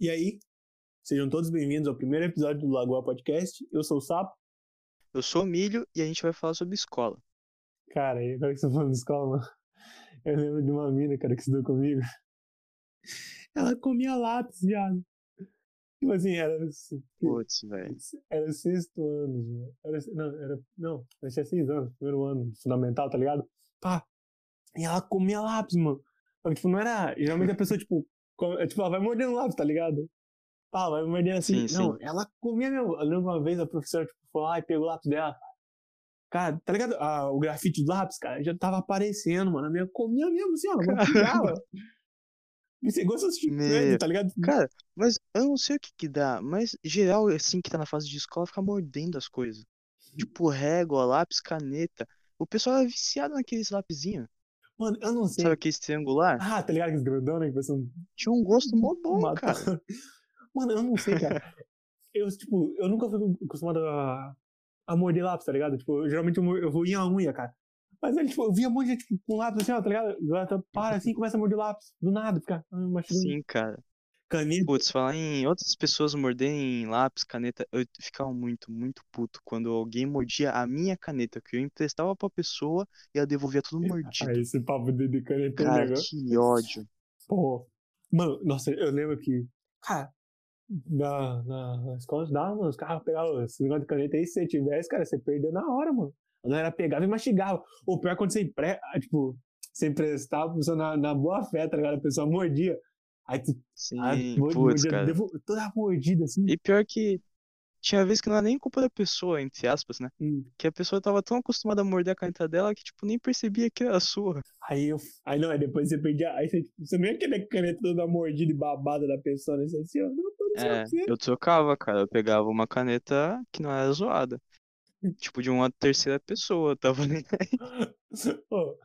E aí, sejam todos bem-vindos ao primeiro episódio do Lagoa Podcast. Eu sou o Sapo. Eu sou o Milho e a gente vai falar sobre escola. Cara, e agora que você tá falando de escola, mano, eu lembro de uma mina, cara, que estudou comigo. Ela comia lápis, viado. Tipo assim, era. Putz, velho. Era sexto ano. Era, não, era. Não, eu tinha seis anos, primeiro ano, fundamental, tá ligado? Pá. E ela comia lápis, mano. Tipo, não era. Geralmente a pessoa, tipo, tipo, ela vai mordendo lápis, tá ligado? Pá, vai mordendo assim. Sim, não, sim. ela comia mesmo. Eu lembro uma vez a professora, tipo, foi lá e pegou o lápis dela. Cara, tá ligado? Ah, o grafite do lápis, cara, já tava aparecendo, mano. A minha comia mesmo, assim, ó. Ela mastigava. Você gosta de Meu. tá ligado? Cara, mas eu não sei o que que dá, mas geral, assim, que tá na fase de escola, fica mordendo as coisas. Tipo, régua, lápis, caneta. O pessoal é viciado naqueles lapisinhos. Mano, eu não sei. Sabe aquele triangular? Ah, tá ligado? Aqueles grandão, né? Que ser um Tinha um gosto mó bom, cara. Mano, eu não sei, cara. Eu, tipo, eu nunca fui acostumado a, a morder lápis, tá ligado? Tipo, eu, geralmente eu, eu vou em a unha, cara. Mas aí, tipo, eu via um monte de gente tipo, com lápis assim, ó, tá ligado? Agora tá, para assim e começa a morder lápis. Do nada, fica ah, mastigando. Sim, cara. Caneta. Putz, falar em outras pessoas morderem lápis, caneta, eu ficava muito, muito puto quando alguém mordia a minha caneta, que eu emprestava pra pessoa e ela devolvia tudo mordido. Aí esse papo de, de caneta é Cara, negócio. que ódio. Pô. Mano, nossa, eu lembro que. Cara, na, na, na escola dava, mano, os caras pegavam esse negócio de caneta aí, se você tivesse, cara, você perdeu na hora, mano. A galera pegava e mastigava. Ou pior, quando você empre... ah, tipo, você emprestava a pessoa na, na boa fé, tá ligado? A pessoa mordia. Aí tu. Sim, aí, mord- putz, mordia, cara. devo- toda mordida assim. E pior que tinha vez que não era nem culpa da pessoa, entre aspas, né? Hum. Que a pessoa tava tão acostumada a morder a caneta dela que, tipo, nem percebia que era sua. Aí eu. Aí não, aí depois você perdia. Aí você, tipo, você não ia querer caneta toda mordida e babada da pessoa, né? Você assim, ó, não, É, eu trocava, cara. Eu pegava uma caneta que não era zoada. Tipo, de uma terceira pessoa, tava nem Ô, eu,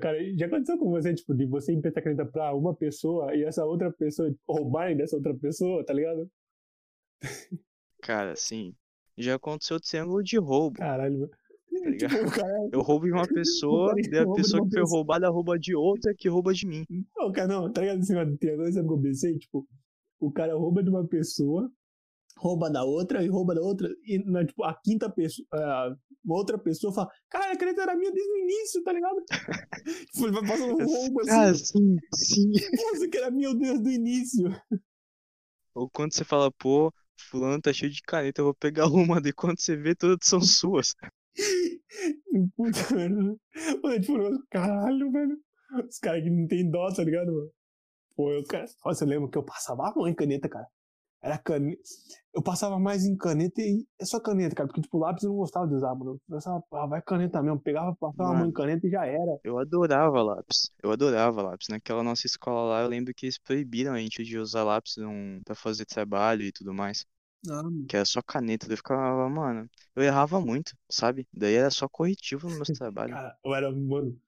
cara, já aconteceu com você, tipo, de você emprestar caneta pra uma pessoa e essa outra pessoa tipo, roubarem dessa outra pessoa, tá ligado? Cara, assim. Já aconteceu triângulo de roubo, Caralho, mano. tá? Tipo, cara. Eu roubo de uma pessoa, cara daí a pessoa que foi pessoa. roubada rouba de outra que rouba de mim. Não, cara, não, tá ligado? Assim, agora sabe o que eu pensei? Tipo, o cara rouba de uma pessoa, rouba da outra e rouba da outra, e na, tipo, a quinta pessoa, ah, uma outra pessoa fala, cara, a caneta era minha desde o início, tá ligado? tipo, ele vai passando um roubo assim, Ah, sim, sim. nossa, que era minha desde o início. Ou quando você fala, pô, fulano tá cheio de caneta, eu vou pegar uma, daí quando você vê, todas são suas. Puta merda. Mano, tipo, eu- caralho, velho. Os caras que não tem dó, tá ligado, mano? Pô, eu, cara, nossa, eu lembro que eu passava a mão em caneta, cara. Era caneta. Eu passava mais em caneta e é só caneta, cara. Porque, tipo, lápis eu não gostava de usar, mano. Eu pensava, ah, vai caneta mesmo. Pegava, passava a mão em Mano. caneta e já era. Eu adorava lápis. Eu adorava lápis. Naquela nossa escola lá, eu lembro que eles proibiram a gente de usar lápis num... pra fazer trabalho e tudo mais. Ah, Que era só caneta. Daí eu ficava, mano, eu errava muito, sabe? Daí era só corretivo no meu trabalho. cara, eu era, mano.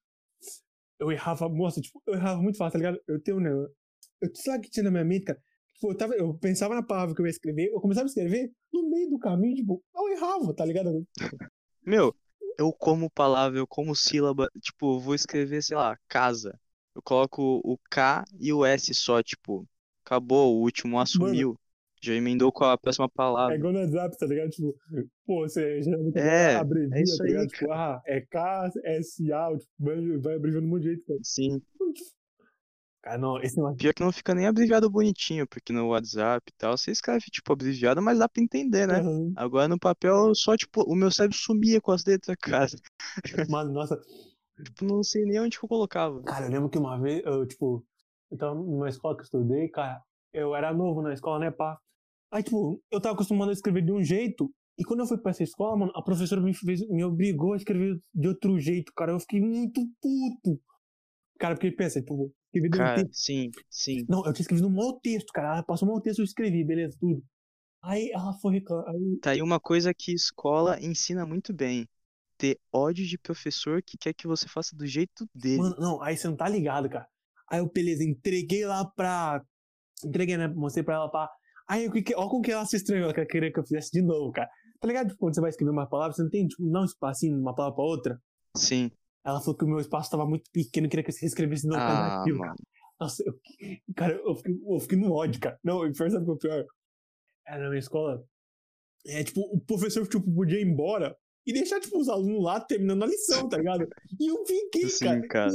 Eu errava, nossa, tipo, eu errava muito fácil, tá ligado? Eu tenho, né? Eu sei lá que tinha na minha mente, cara. Tipo, eu, tava, eu pensava na palavra que eu ia escrever, eu começava a escrever, no meio do caminho, tipo, eu errava, tá ligado? Meu, eu como palavra, eu como sílaba. Tipo, eu vou escrever, sei lá, casa. Eu coloco o K e o S só, tipo, acabou, o último assumiu. Já emendou com a próxima É palavra. igual no WhatsApp, tá ligado? Tipo, pô, você geralmente É, abrevia, é isso tá aí, ligado? Tipo, ah, é K, S, A, tipo, vai, vai abreviando de um monte de jeito, cara. Sim. Cara, não, esse negócio. Pior que não fica nem abreviado bonitinho, porque no WhatsApp e tal, você escreve, tipo, abreviado, mas dá pra entender, né? Aham. Agora no papel, só, tipo, o meu cérebro sumia com as letras, cara. Mano, nossa, Tipo, não sei nem onde que eu colocava. cara, eu lembro que uma vez, eu, tipo, eu tava numa escola que eu estudei, cara, eu era novo na escola, né, pá? Aí, tipo, eu tava acostumado a escrever de um jeito, e quando eu fui pra essa escola, mano, a professora me, fez, me obrigou a escrever de outro jeito, cara. Eu fiquei muito puto. Cara, porque pensa, tipo, escrevi de um Cara, texto. sim, sim. Não, eu tinha escrevido um mau texto, cara. Ela passou um mau texto, eu escrevi, beleza, tudo. Aí ela foi reclamar. Aí, Tá aí uma coisa que escola ensina muito bem. Ter ódio de professor que quer que você faça do jeito dele. mano, não, aí você não tá ligado, cara. Aí eu, beleza, entreguei lá pra. Entreguei, né? Mostrei pra ela, pá. Aí, o que ó como que ela se estranhou, que ela queria que eu fizesse de novo, cara. Tá ligado? Tipo, quando você vai escrever uma palavra, você não tem, tipo, não um espacinho uma palavra pra outra. Sim. Ela falou que o meu espaço tava muito pequeno, queria que eu novo Ah, cansativo, mano. Nossa, eu, cara, eu fiquei, eu fiquei no ódio, cara. Não, e pior, sabe o que é o pior? Era na minha escola. É, tipo, o professor, tipo, podia ir embora e deixar, tipo, os alunos lá terminando a lição, tá ligado? E eu fiquei, Sim, cara. cara.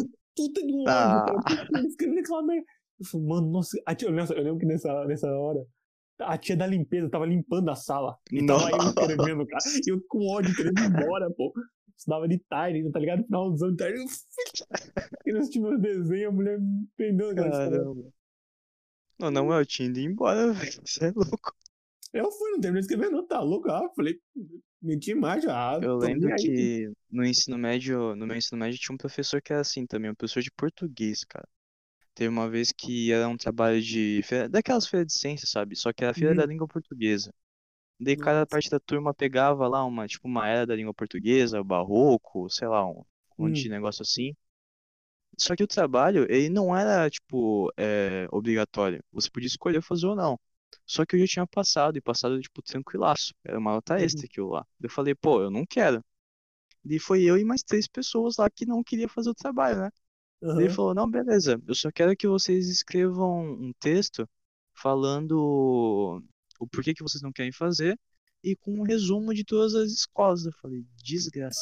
de um ódio, Ah. cara. Escrevendo aquela merda. Eu falei, mano, nossa. A tia, eu, lembro, que nessa, nessa hora, a tia da limpeza tava limpando a sala. E tava eu escrevendo, cara. E eu com ódio, querendo ir embora, pô. Estudava de tarde ainda, tá ligado? Finalzão de tarde. Eu queria assistir meus desenhos, a mulher me história. Caramba. Não, não, eu tinha ido embora, velho. Você é louco. Eu fui, não terminei de escrever, não, tá louco? Ah, falei, menti mais já. Eu lembro que no ensino médio, no meu ensino médio tinha um professor que era assim também, um professor de português, cara. Teve uma vez que era um trabalho de feira, daquelas feiras de ciência, sabe? Só que era a feira Uhum. da língua portuguesa. Daí cada parte da turma pegava lá uma, tipo, uma era da língua portuguesa, barroco, sei lá, um monte Hum. de negócio assim. Só que o trabalho, ele não era, tipo, é, obrigatório. Você podia escolher fazer ou não. Só que eu já tinha passado, e passado, tipo, tranquilaço. Era uma nota Uhum. extra aquilo lá. Eu falei, pô, eu não quero. E foi eu e mais três pessoas lá que não queria fazer o trabalho, né? Daí ele falou, não, beleza, eu só quero que vocês escrevam um texto falando o porquê que vocês não querem fazer e com um resumo de todas as escolas. Eu falei, desgraça.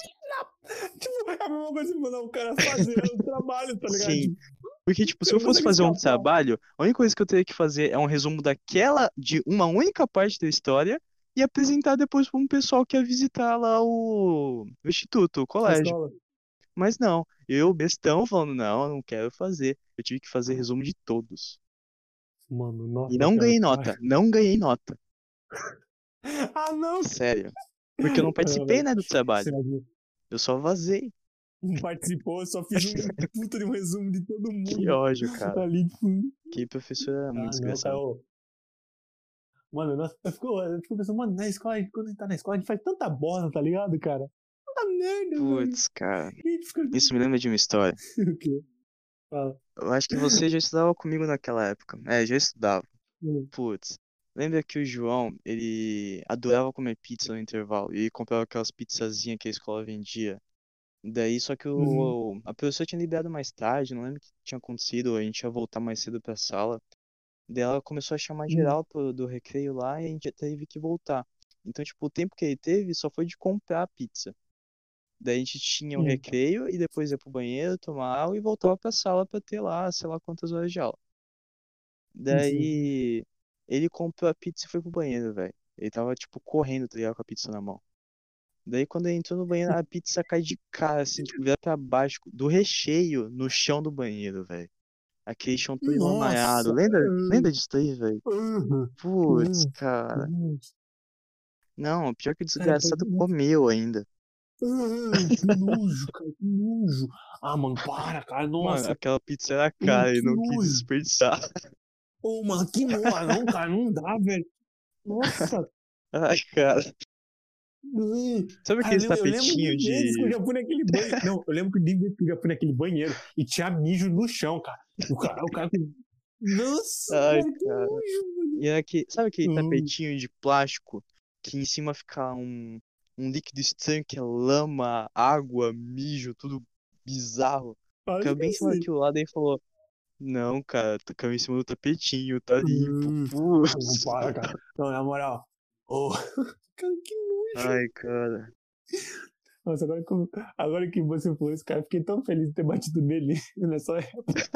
Tipo, é a mesma coisa que mandar o cara fazer o trabalho, tá ligado? Sim. Porque, tipo, se eu fosse fazer um trabalho, a única coisa que eu teria que fazer é um resumo daquela, de uma única parte da história e apresentar depois para um pessoal que ia visitar lá o, o instituto, o colégio. Mas não, eu, bestão, falando, não, eu não quero fazer. Eu tive que fazer resumo de todos. Mano, nossa. E não ganhei cara. nota, não ganhei nota. Ah, não! Sério. Porque eu não participei, né, do trabalho. Sério, Eu só vazei. não participou, eu só fiz um puta de um resumo de todo mundo. Que ódio, cara. Ali, tipo, Que professor era ah, muito não, desgraçado. cara, ô. Mano, nossa, eu fico, eu fico pensando, mano, na escola, quando a gente tá na escola, a gente faz tanta bosta, tá ligado, cara? Tanta merda. Putz, cara. Fica... Isso me lembra de uma história. O quê? Fala. Eu acho que você já estudava comigo naquela época. É, já estudava. Hum. Putz. Lembra que o João, ele adorava comer pizza no intervalo. E comprava aquelas pizzazinhas que a escola vendia. Daí, só que Uhum. o, a professora tinha liberado mais tarde, não lembro o que tinha acontecido, a gente ia voltar mais cedo pra sala. Daí ela começou a chamar Hum. geral pro, do recreio lá e a gente teve que voltar. Então, tipo, o tempo que ele teve só foi de comprar a pizza. Daí a gente tinha o Hum. recreio e depois ia pro banheiro, tomar água e voltava pra sala pra ter lá, sei lá quantas horas de aula. Daí ele comprou a pizza e foi pro banheiro, velho. Ele tava, tipo, correndo, tá ligado, com a pizza na mão. Daí quando ele entrou no banheiro, a pizza cai de cara, assim, tipo, vira pra baixo, do recheio no chão do banheiro, velho. Aquele chão todo. Nossa! Lembra, lembra disso daí, velho? Uhum. Putz, cara. Uhum. Não, pior que o desgraçado de- comeu ainda. Ah, que nojo, cara, que nojo. Ah, mano, para, cara, Mano, nossa. aquela pizza era cara, que não quis desperdiçar. Ô, mano, que nojo, ah, não, cara, não dá, velho. Nossa. Ai, cara. Sabe eu lembro tapetinhos de que eu já fui naquele banheiro. Não, eu lembro que eu já fui naquele banheiro e tinha mijo no chão, cara. O cara, o cara Nossa, Ai, cara, mano. E era que, sabe aquele Hum. tapetinho de plástico que em cima fica um, um líquido estranho que é lama, água, mijo, tudo bizarro. Bem em cima daquilo lá, daí falou: Não, cara, tu caiu em cima do tapetinho, tá limpo. Hum. Para, cara. Não, na moral. Ô, cara, que nojo. Ai, cara. Nossa, agora que, agora que você falou isso, cara, fiquei tão feliz de ter batido nele nessa época.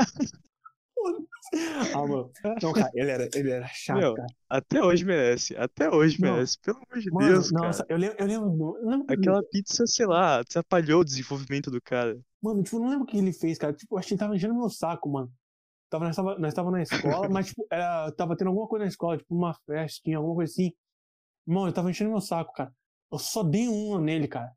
Ah, mano. Não, cara, ele era, ele era chato, Meu, cara. até hoje merece. Até hoje Não. merece. Pelo amor de Mano, Deus, nossa, cara. eu lembro, eu lembro, eu que- Aquela pizza, sei lá, atrapalhou o desenvolvimento do cara. Mano, tipo, eu não lembro o que ele fez, cara. Tipo, eu acho que ele tava enchendo meu saco, mano. Tava, nós, tava, nós tava na escola, mas, tipo, era, tava tendo alguma coisa na escola, tipo, uma festinha, alguma coisa assim. Mano, ele tava enchendo meu saco, cara. Eu só dei um nele, cara.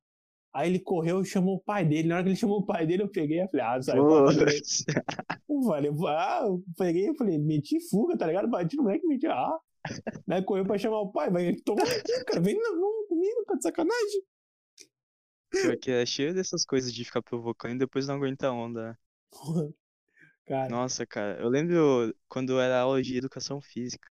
Aí ele correu e chamou o pai dele. Na hora que ele chamou o pai dele, eu peguei e falei, ah, sai. Eu falei, ah, eu peguei e falei, meti fuga, tá ligado? Bati no moleque e meti, ah. Daí correu pra chamar o pai, vai, ele tomou cu, cara, vem não, não comigo, tá de sacanagem. Pior que é cheio dessas coisas de ficar provocando e depois não aguenta a onda. né? Cara, Nossa, cara, eu lembro quando era aula de educação física.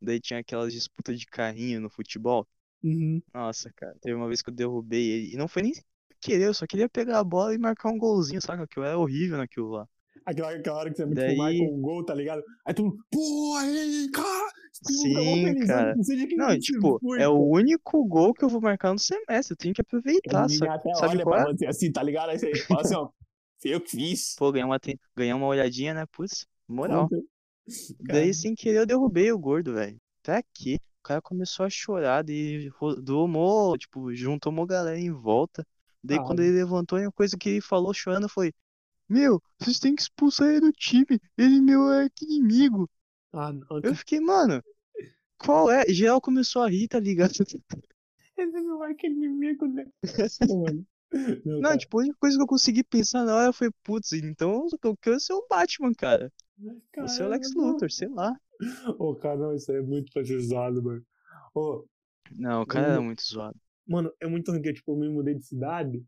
Daí tinha aquelas disputas de carrinho no futebol. Uhum. Nossa, cara, teve uma vez que eu derrubei ele. E não foi nem querer, eu só queria pegar a bola e marcar um golzinho, saca? Que eu era horrível naquilo lá. Aquela, aquela hora que você Daí... tipo, vai com um gol, tá ligado? Aí tu, pô, aí, cara! Sim, cara. Não, não tipo, foi, é o único gol que eu vou marcar no semestre. Eu tenho que aproveitar. Sabe, até sabe olha qual é? você assim, tá ligado? Aí você fala assim, ó, eu que fiz. Pô, ganhar uma, ganhar uma olhadinha, né? Putz, moral. Daí, sem querer, eu derrubei o gordo, velho. Até aqui. O cara começou a chorar, e domou, tipo, juntou uma galera em volta. Daí, ah, quando ele levantou, a coisa que ele falou chorando foi: Meu, vocês têm que expulsar ele do time. Ele é meu inimigo. Ah, não. Eu fiquei, mano, qual é? Geral começou a rir, tá ligado? Ele não é inimigo, né? mano. Não, não tipo, a única coisa que eu consegui pensar na hora foi, putz, então eu quero ser o Batman, cara. Caramba, Você é o Lex Luthor, sei lá. Ô, oh, cara, não, isso aí é muito pesado, mano. Oh, não, o cara era muito zoado. Mano, é muito ruim que, tipo, eu me mudei de cidade.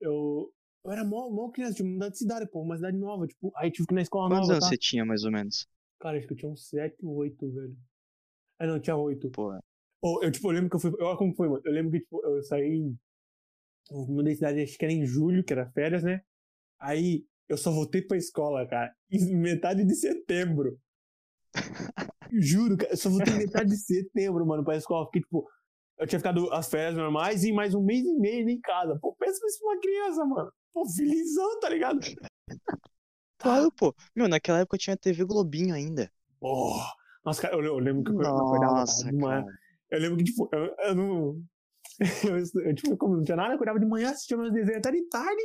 Eu, eu era mó, mó criança, tipo, mudar de cidade, pô, uma cidade nova, tipo, aí tive que ir na escola Quantos nova. Quantos anos tá? você tinha, mais ou menos? Cara, acho que eu tinha uns 7, 8, velho. Ah, não, tinha 8. Porra. Oh, eu, tipo, eu lembro que eu fui. Olha como foi, mano. Eu lembro que, tipo, eu saí. Eu mudei de cidade, acho que era em julho, que era férias, né? Aí eu só voltei pra escola, cara, em metade de setembro. Juro, cara, eu só voltei metade de setembro, mano, pra escola. Porque, tipo, eu tinha ficado as férias normais e mais um mês e meio em casa. Pô, pensa isso pra uma criança, mano. Pô, felizão, tá ligado? Claro, pô. Meu, naquela época tinha TV Globinho ainda. Oh, nossa, cara, eu, eu lembro que eu de manhã. Eu lembro que, tipo, eu, eu não. Eu, eu, tipo, como não tinha nada, eu acordava de manhã, assistia meus desenhos até de tarde.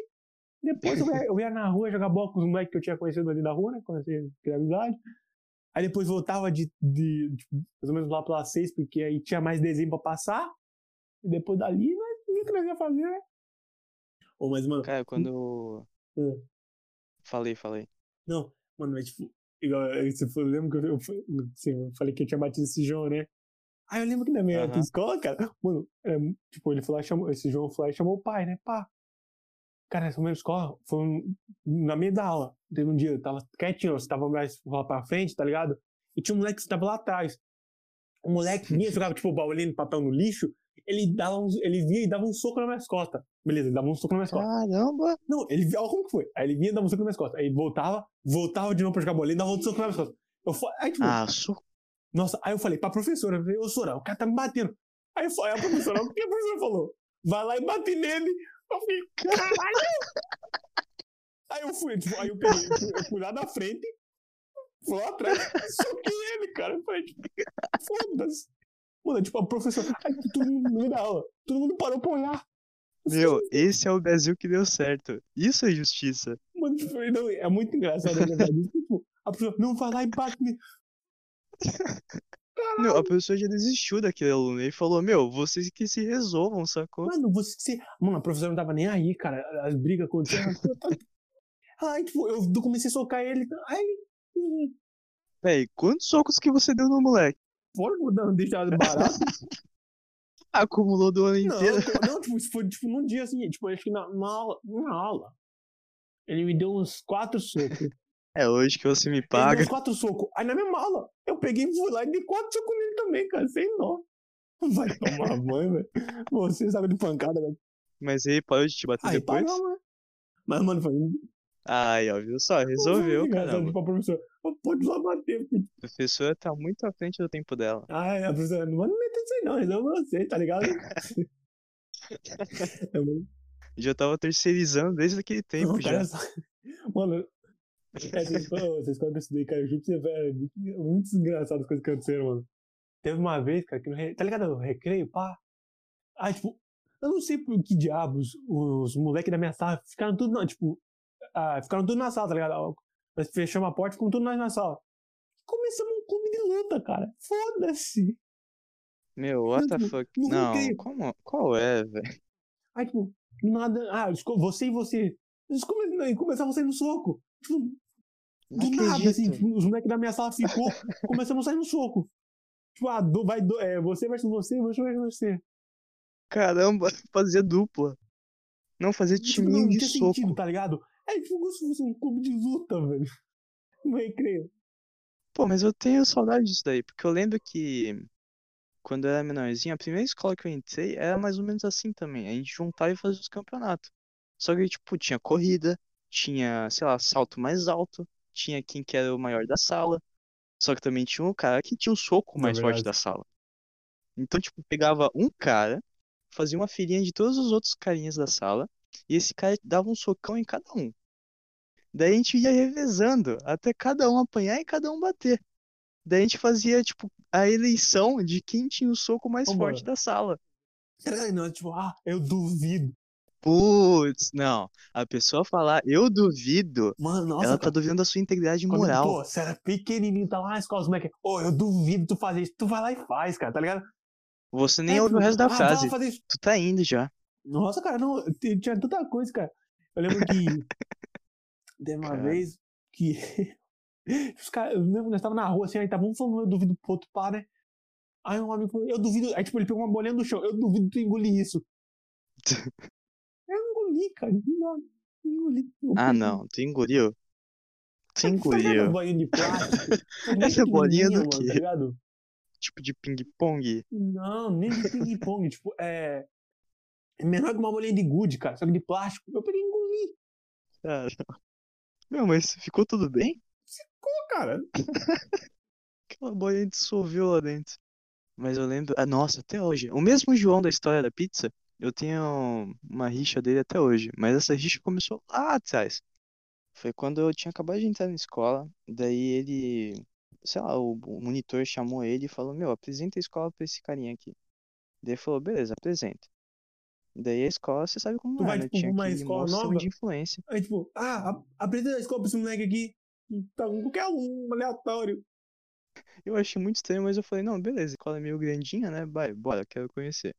Depois eu ia, eu ia na rua jogar bola com os moleques que eu tinha conhecido ali na rua, né? Conheci, criar amizade. Aí depois voltava de, de, tipo, mais ou menos lá pelas seis, porque aí tinha mais desenho pra passar. E depois dali, né, o que nós ia fazer, né? Oh, mas, mano. Cara, quando. Hum. Falei, falei. Não, mano, mas tipo, igual, você foi, lembra que eu, eu, assim, eu, falei que eu tinha batido esse João, né? Aí eu lembro que na minha uhum. escola, cara, mano, é, tipo, ele lá chamou, esse João foi lá e chamou o pai, né? Pá. Cara, essa minha escola foi um, na meio da aula. Teve um dia, eu tava quietinho, você tava mais lá pra frente, tá ligado? E tinha um moleque que tava lá atrás. O moleque vinha, jogava, tipo, baúlinho papel no lixo, ele dava uns, ele vinha e dava um soco na minha costas. Beleza, ele dava um soco na minha costas. Caramba! Não, ele olha como que foi. Aí ele vinha e dava um soco na minha costas. Aí voltava, voltava de novo pra jogar bolinha e dava outro soco na minha costas. Eu, aí, tipo, ah, soco. Nossa, aí eu falei pra professora, eu falei, ô Sora, o cara tá me batendo. Aí, aí a professora, o que a professora falou? Vai lá e bate nele. Eu falei, caralho! aí eu fui, tipo, aí eu peguei, eu fui lá da frente, fui lá atrás, soquei ele, cara. Eu falei, tipo, foda-se. Mano, tipo, a professora, aí todo mundo no meio da aula, todo mundo parou pra olhar. Meu, esse é o Brasil que deu certo. Isso é justiça. Mano, tipo, não, é muito engraçado, na verdade. tipo, a pessoa não vai lá e bate. Meu, a pessoa já desistiu daquele aluno e falou: Meu, vocês que se resolvam, sacou? Mano, vocês que se. Mano, a professora não tava nem aí, cara. As brigas aconteceram. aí, tipo, eu comecei a socar ele. Aí. Véi, quantos socos que você deu no moleque? Fora não deixar barato. Acumulou do ano inteiro. Não, tipo, foi tipo, num dia assim, tipo, acho que na, na aula, aula. Ele me deu uns quatro socos. É hoje que você me paga. Ele quatro socos. Aí na mesma aula, eu peguei e fui lá e dei quatro socos nele também, cara, sem nó. Vai tomar banho, velho. Você sabe de pancada, velho. Mas aí parou de te bater aí, depois? Parou, né? Mas, mano, foi. Ai, ó, viu só? Resolveu, cara. Pode lá bater. Filho. A professora tá muito à frente do tempo dela. Ah, a professora, não vai me meter isso aí não, resolve você, tá ligado? é, Já tava terceirizando desde aquele tempo não, já. Só... Mano, vocês, vocês quando eu estudei, cara, eu juro que você vê muito, muito engraçado as coisas que aconteceram, mano. Teve uma vez, cara, que no re... tá ligado? No recreio, pá. Aí, tipo, eu não sei por que diabos os moleques da minha sala ficaram tudo, não, tipo, ah, ficaram tudo na sala, tá ligado? Nós fechamos a porta e ficamos tudo nós na sala. Começamos um clube de luta, cara. Foda-se. Meu, what the fuck? Não, como, qual é, velho? Aí, tipo, nada. Ah, você e você. Eles começavam a sair no soco. Tipo, do nada, assim, tipo, os moleques da minha sala ficou, começamos a sair no soco. Tipo, ah, do, vai, do, é, você versus você, você versus você. Caramba, fazia dupla. Não fazer tipo, time não, de soco. Sentido, tá ligado? É tipo como se fosse um clube de luta, velho. No recreio. Pô, mas eu tenho saudade disso daí, porque eu lembro que quando eu era menorzinho, a primeira escola que eu entrei era mais ou menos assim também. A gente juntava e fazia os campeonatos. Só que, tipo, tinha corrida, tinha, sei lá, salto mais alto, tinha quem que era o maior da sala, só que também tinha um cara que tinha o soco É mais forte verdade. da sala. Então, tipo, pegava um cara, fazia uma filinha de todos os outros carinhas da sala, e esse cara dava um socão em cada um. Daí a gente ia revezando até cada um apanhar e cada um bater. Daí a gente fazia, tipo, a eleição de quem tinha o soco mais Ô, forte mano. da sala. Não, tipo, ah, eu duvido. Putz, não. A pessoa falar, eu duvido, Mano, nossa, ela tá cara. duvidando da sua integridade Quando, moral. Pô, você era pequenininho, tá lá na escola, os moleques, ô, eu duvido tu fazer isso. Tu vai lá e faz, cara, tá ligado? Você nem É, ouve o resto da ah, frase. Tu tá indo já. Nossa, cara, não, tinha tanta coisa, cara. Eu lembro que teve uma Cara. vez que os caras, eu lembro que nós tava na rua assim, aí tava um falando, eu duvido pro outro pá, né? Aí um amigo falou, eu duvido. Aí tipo, ele pegou uma bolinha do chão, eu duvido tu engolir isso. Engoli, cara, engoli. Eu Ah, não. Tu engoliu? Tu Sabe aquela engoliu. bolinha de plástico? Essa bolinha do quê? Tá ligado? Tipo de ping-pong. Não, nem de ping-pong, tipo, é. É menor que uma bolinha de gude, cara, só que de plástico. Eu peguei e engoli, Cara. Meu, mas ficou tudo bem? Pô, cara. Aquela bolinha dissolveu lá dentro. Mas eu lembro. Ah, nossa, até hoje. O mesmo João da história da pizza, eu tenho uma rixa dele até hoje. Mas essa rixa começou lá atrás. Foi quando eu tinha acabado de entrar na escola. Daí ele. Sei lá, o monitor chamou ele e falou: Meu, apresenta a escola pra esse carinha aqui. Daí ele falou: Beleza, apresenta. Daí a escola, você sabe como Tu é, vai, né? tipo, Tinha uma que escola nova? de influência. Aí, tipo, ah, apresenta a escola pra esse moleque aqui. Tá com qualquer um aleatório. Eu achei muito estranho, mas eu falei, não, beleza, a escola é meio grandinha, né? Vai, bora, quero conhecer.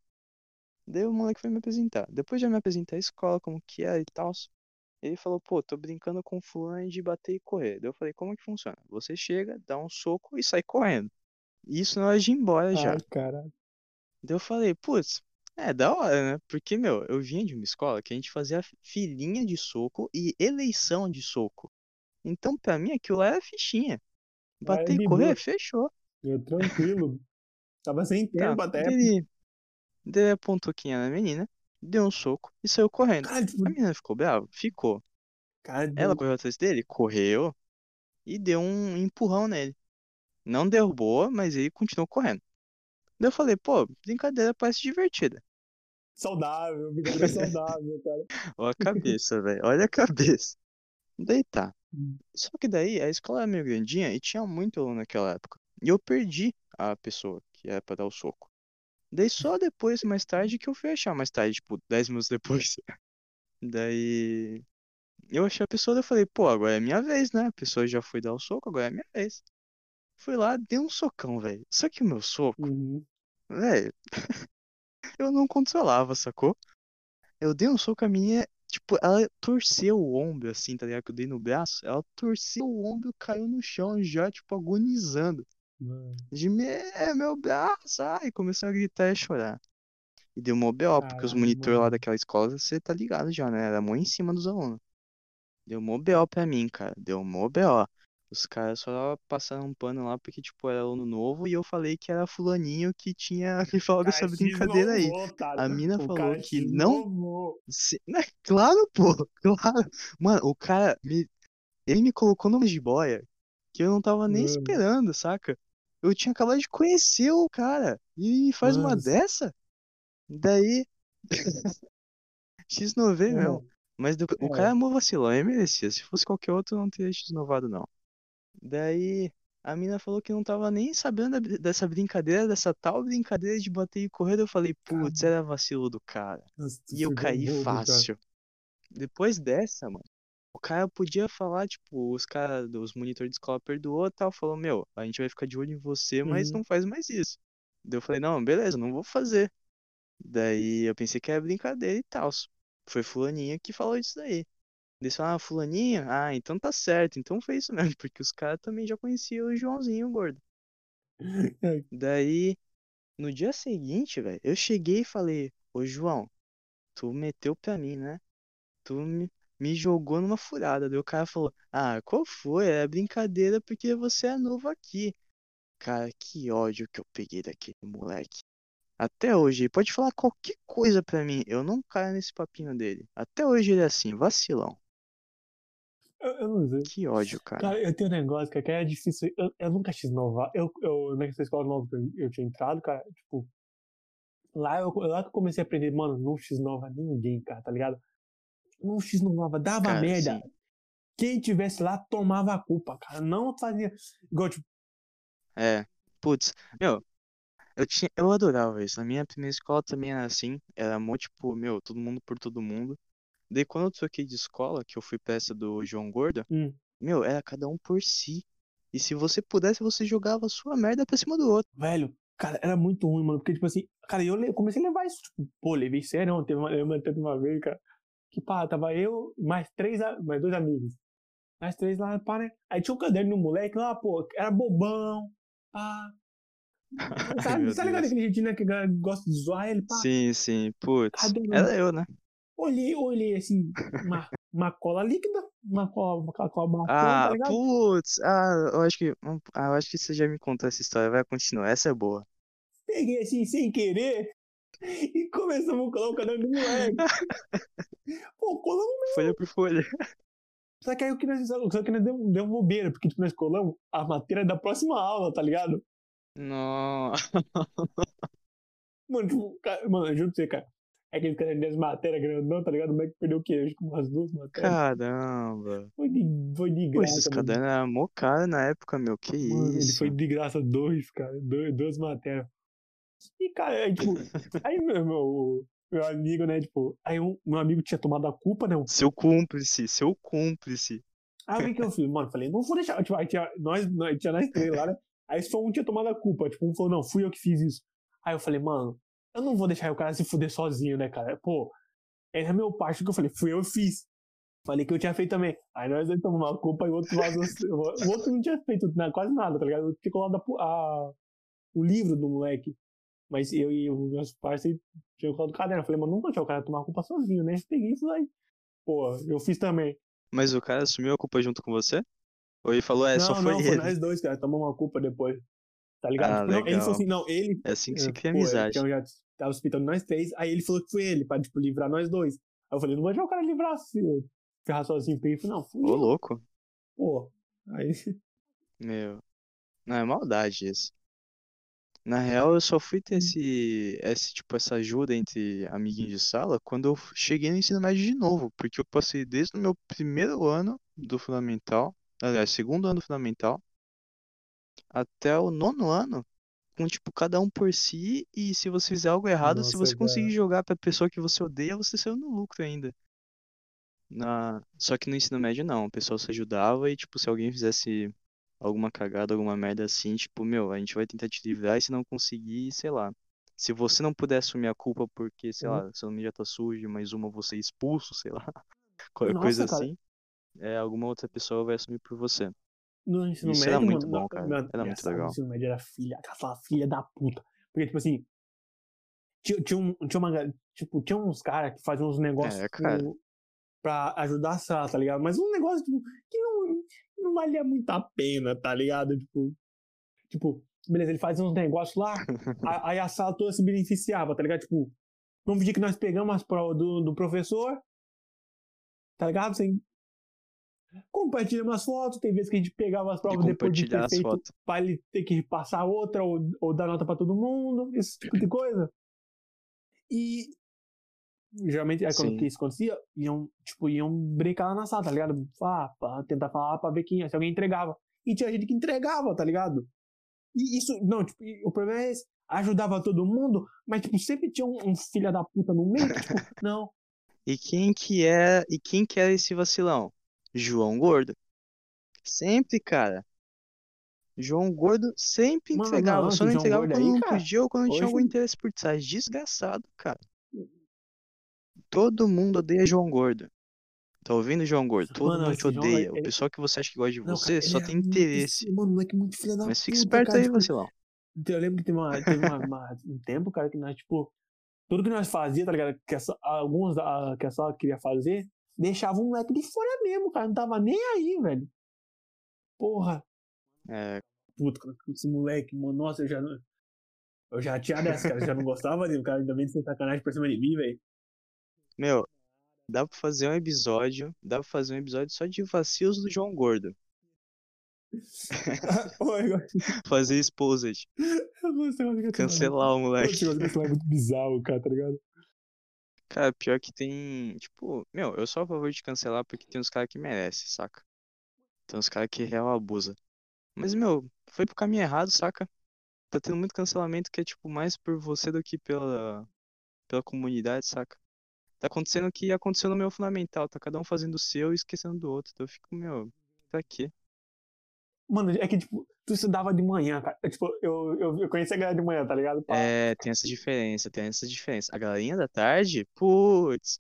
Daí o moleque foi me apresentar. Depois de me apresentar a escola, como que é e tal, ele falou, pô, tô brincando com fulano de bater e correr. Daí eu falei, como que funciona? Você chega, dá um soco e sai correndo. E Isso na hora de ir embora já. Ai, caralho. Daí eu falei, putz, é da hora, né? Porque, meu, eu vinha de uma escola que a gente fazia filinha de soco e eleição de soco. Então, pra mim, aquilo lá era fichinha. Bater e correr, fechou. Eu tranquilo. Tava sem Tá, tempo até. Ele, ele apontou quem era a menina, deu um soco e saiu correndo. Caralho, A menina ficou brava? Ficou. Ela correu atrás dele? Correu e deu um empurrão nele. Não derrubou, mas ele continuou correndo. Daí eu falei, pô, brincadeira parece divertida. saudável, brincadeira saudável, cara. Olha a cabeça, velho. Olha a cabeça. Daí tá. Hum. Só que daí a escola era meio grandinha e tinha muito aluno naquela época. E eu perdi a pessoa que era pra dar o soco. Daí só depois, mais tarde, que eu fui achar. Mais tarde, tipo, 10 minutos depois. Daí. Eu achei a pessoa, daí eu falei, pô, agora é minha vez, né? A pessoa já foi dar o soco, agora é minha vez. Fui lá, dei um socão, velho. Só que o meu soco, Uhum. velho, eu não controlava, sacou? Eu dei um soco, a menina, tipo, ela torceu o ombro, assim, tá ligado? Que eu dei no braço. Ela torceu o ombro, caiu no chão já, tipo, agonizando. Mano, De me... é, meu braço, ai, começou a gritar e a chorar. E deu mó BO, porque os Caralho, monitor lá daquela escola, você tá ligado já, né? Era mó em cima dos alunos. Deu mó BO pra mim, cara. Deu mó BO. Os caras só passaram um pano lá porque, tipo, era aluno novo e eu falei que era fulaninho que tinha falado cara, essa brincadeira aí. otário. A mina O falou que não. Se- né, Claro, pô, claro. Mano, o cara me. Ele me colocou numa jiboia que eu não tava nem Mano. esperando, saca? Eu tinha acabado de conhecer o cara. E faz uma dessa? Daí. X9 mesmo. Mano, Mas do- o É. cara é mó vacilão, ele merecia. Se fosse qualquer outro, eu não teria X9ado, não. Daí. A mina falou que não tava nem sabendo dessa brincadeira, dessa tal brincadeira de bater e correr. Eu falei, putz, era vacilo do cara. nossa, E eu caí bobo, cara. fácil. Depois dessa, mano, o cara podia falar, tipo, os caras dos monitores de escola perdoou e tal, falou, meu, a gente vai ficar de olho em você, mas Uhum. não faz mais isso. Daí eu falei, não, beleza, não vou fazer. Daí eu pensei que era brincadeira e tal. Foi fulaninha que falou isso daí. Daí eles falaram, ah, fulaninha? Ah, então tá certo, então foi isso mesmo, porque os caras também já conheciam o Joãozinho, o gordo. Daí, no dia seguinte, velho, eu cheguei e falei, ô João, tu meteu pra mim, né? Tu me, me jogou numa furada. Daí o cara falou, ah, qual foi? É brincadeira porque você é novo aqui. Cara, que ódio que eu peguei daquele moleque. Até hoje, pode falar qualquer coisa pra mim, eu não caio nesse papinho dele. Até hoje ele é assim, vacilão. Eu, eu não sei. Que ódio, cara. Cara, eu tenho um negócio, cara, que é difícil. Eu, eu nunca quis inovar. Eu, eu, nessa escola nova que eu, eu tinha entrado, cara, tipo. Lá, eu, lá que eu comecei a aprender, mano, não x-nova ninguém, cara, tá ligado? Não x-nova, dava Cara, merda. sim. Quem tivesse lá tomava a culpa, cara. Não fazia. Igual, tipo, É. Putz, meu, eu tinha, eu adorava isso. Na minha primeira escola também era assim. Era muito, tipo, meu, todo mundo por todo mundo. Daí quando eu troquei de escola, que eu fui essa do João Gordo, hum, meu, era cada um por si. E se você pudesse, você jogava a sua merda pra cima do outro. velho, cara, era muito ruim, mano. Porque, tipo assim, cara, eu comecei a levar isso, tipo, pô, levei sério, não. Teve uma, teve uma vez, cara, que pá, tava eu, mais três, mais dois amigos. Mais três lá, pá, né? Aí tinha um caderno do moleque lá, pô, era bobão, pá. Sabe, tá ligado aquele jeitinho, né, que gosta de zoar ele, pá. Sim, sim, putz. Era eu, né? Olhei, olhei assim, uma, uma cola líquida, uma cola, uma cola marcona, tá Ah, ligado? putz. Ah, eu acho que, ah, eu acho que você já me contou essa história. Vai continuar. Essa é boa. Peguei assim, sem querer, e começamos a colar o caderno do moleque. Pô, colamos Folha por folha. Só que aí o que nós fizemos, só que nós deu, deu bobeira, porque tipo, nós colamos a matéria da próxima aula, tá ligado? Nossa. Mano, tipo, cara, mano, eu juro pra você, cara. É aquele cara das matérias grandão, tá ligado? O moleque perdeu o quê? Acho que umas duas matérias. Caramba. Foi de, foi de Pô, esses graça, cadernos eram mó caro na época, meu. Que Mano, ele isso? foi de graça dois, cara. Dois, duas matérias. E, cara, aí, tipo, aí meu, meu, meu amigo, né, tipo, aí um, meu amigo tinha tomado a culpa, né? Seu cúmplice, seu cúmplice. Aí o que eu fiz? Mano, falei, não vou deixar. Tipo, aí tinha, nós, nós, tinha nós três lá, né? Aí só um tinha tomado a culpa. Tipo, um falou, não, fui eu que fiz isso. Aí eu falei, mano, eu não vou deixar o cara se fuder sozinho, né, cara? Pô, esse é meu parte que eu falei, fui eu que fiz. Falei que eu tinha feito também. Aí nós dois tomamos a culpa e o outro vazou. o outro não tinha feito quase nada, tá ligado? Eu tinha colado a, a- o livro do moleque. Mas eu e os meus parceiros tinham colado o caderno. Eu falei, mano, não vou deixar o cara tomar a culpa sozinho, né? Peguei e lá. e, Pô, eu fiz também. Mas o cara assumiu a culpa junto com você? Ou ele falou, é, não, só foi não, foi ele? nós dois, cara. Tomamos uma culpa depois. Tá ligado? Ah, Tipo, não, ele legal. falou assim, não, ele. É assim que se eh, cria pô, amizade. que eu já tava suspeitando nós três. Aí ele falou que foi ele, pra, tipo, livrar nós dois. Aí eu falei, não vou deixar o cara livrar assim, ferrar sozinho. Peguei e falei, não, fui. Ô, louco. Pô. Aí. Meu. Não, é maldade isso. Na real, eu só fui ter esse, esse, tipo, essa ajuda entre amiguinhos de sala quando eu cheguei no ensino médio de novo, porque eu passei desde o meu primeiro ano do fundamental, aliás, segundo ano do fundamental, até o nono ano, com, tipo, cada um por si, e se você fizer algo errado, se Nossa, você conseguir cara. jogar pra pessoa que você odeia, você saiu no lucro ainda. Na... Só que no ensino médio não, o pessoal se ajudava e, tipo, se alguém fizesse alguma cagada, alguma merda assim, tipo, meu, a gente vai tentar te livrar e se não conseguir, sei lá. Se você não puder assumir a culpa porque, sei Uhum. lá, seu nome já tá sujo, mais uma você é expulso, sei lá, qualquer Nossa, coisa cara. assim, é, alguma outra pessoa vai assumir por você. No ensino Isso médio, era muito mano, bom, cara. Era muito legal. ensino médio era filha, aquela filha da puta. Porque, tipo assim, tinha, tinha, um, tinha uma, tipo, tinha uns caras que faziam uns negócios É, cara. tipo, pra ajudar a sala, tá ligado? Mas um negócio, tipo, que não, não valia muito a pena, tá ligado? Tipo, tipo, beleza, ele fazia uns negócios lá, aí a sala toda se beneficiava, tá ligado? Tipo, vamos pedir que nós pegamos as provas do, do professor, tá ligado? Sem... Compartilhamos as fotos, tem vezes que a gente pegava as De provas depois de ter feito fotos. pra ele ter que passar outra ou, ou dar nota pra todo mundo, esse tipo de coisa. E geralmente aí quando Sim. isso acontecia, iam, tipo, iam brincar lá na sala, tá ligado? Ah, pra tentar falar pra ver quem, se alguém entregava. E tinha gente que entregava, tá ligado? E isso, não, tipo, o problema é esse. Ajudava todo mundo, mas, tipo, sempre tinha um, um filho da puta no meio, tipo, não, E quem que é, e quem que era esse vacilão? João Gordo. Sempre, cara. João Gordo sempre Mano, entregava, não, só não entregava quando aí, não cara, podia ou quando tinha hoje- algum interesse por trás. Desgraçado, cara. Todo mundo odeia João Gordo. Tá ouvindo, João Gordo? Todo Mano, mundo te João, odeia. O ele- pessoal que você acha que gosta de Não, você cara, só era tem muito- interesse. Mano, moleque muito filho da Mas fica esperto cara, aí, tipo, vacilão. Eu lembro que teve, uma, teve uma, uma- um tempo, cara, que nós, tipo, tudo que nós fazia, tá ligado? Que essa, alguns da, que a sala queria fazer, deixava um moleque de fora mesmo, cara. Não tava nem aí, velho. Porra. É, Puta, cara, esse moleque, mano, nossa, eu já não. Eu já tinha dessa, cara. Eu já não gostava dele, cara. Ainda bem de ser sacanagem pra cima de mim, velho. Meu, Dá pra fazer um episódio. Dá pra fazer um episódio só de vacilos do João Gordo. Fazer exposed. Cancelar o moleque. Cancelar é muito bizarro, cara, tá ligado? Cara, pior que tem. Tipo, meu, eu sou a favor de cancelar porque tem uns caras que merecem, saca? Tem uns caras que real abusa. Mas, meu, foi pro caminho errado, saca? Tá tendo muito cancelamento que é, tipo, mais por você do que pela, pela comunidade, saca? Tá acontecendo o que aconteceu no meu fundamental, tá cada um fazendo o seu e esquecendo do outro. Então eu fico, meu, pra quê? Mano, é que, tipo, tu estudava de manhã, cara. É, Tipo, eu, eu, eu conheci a galera de manhã, tá ligado? Pá. É, tem essa diferença, tem essa diferença. A galerinha da tarde, putz,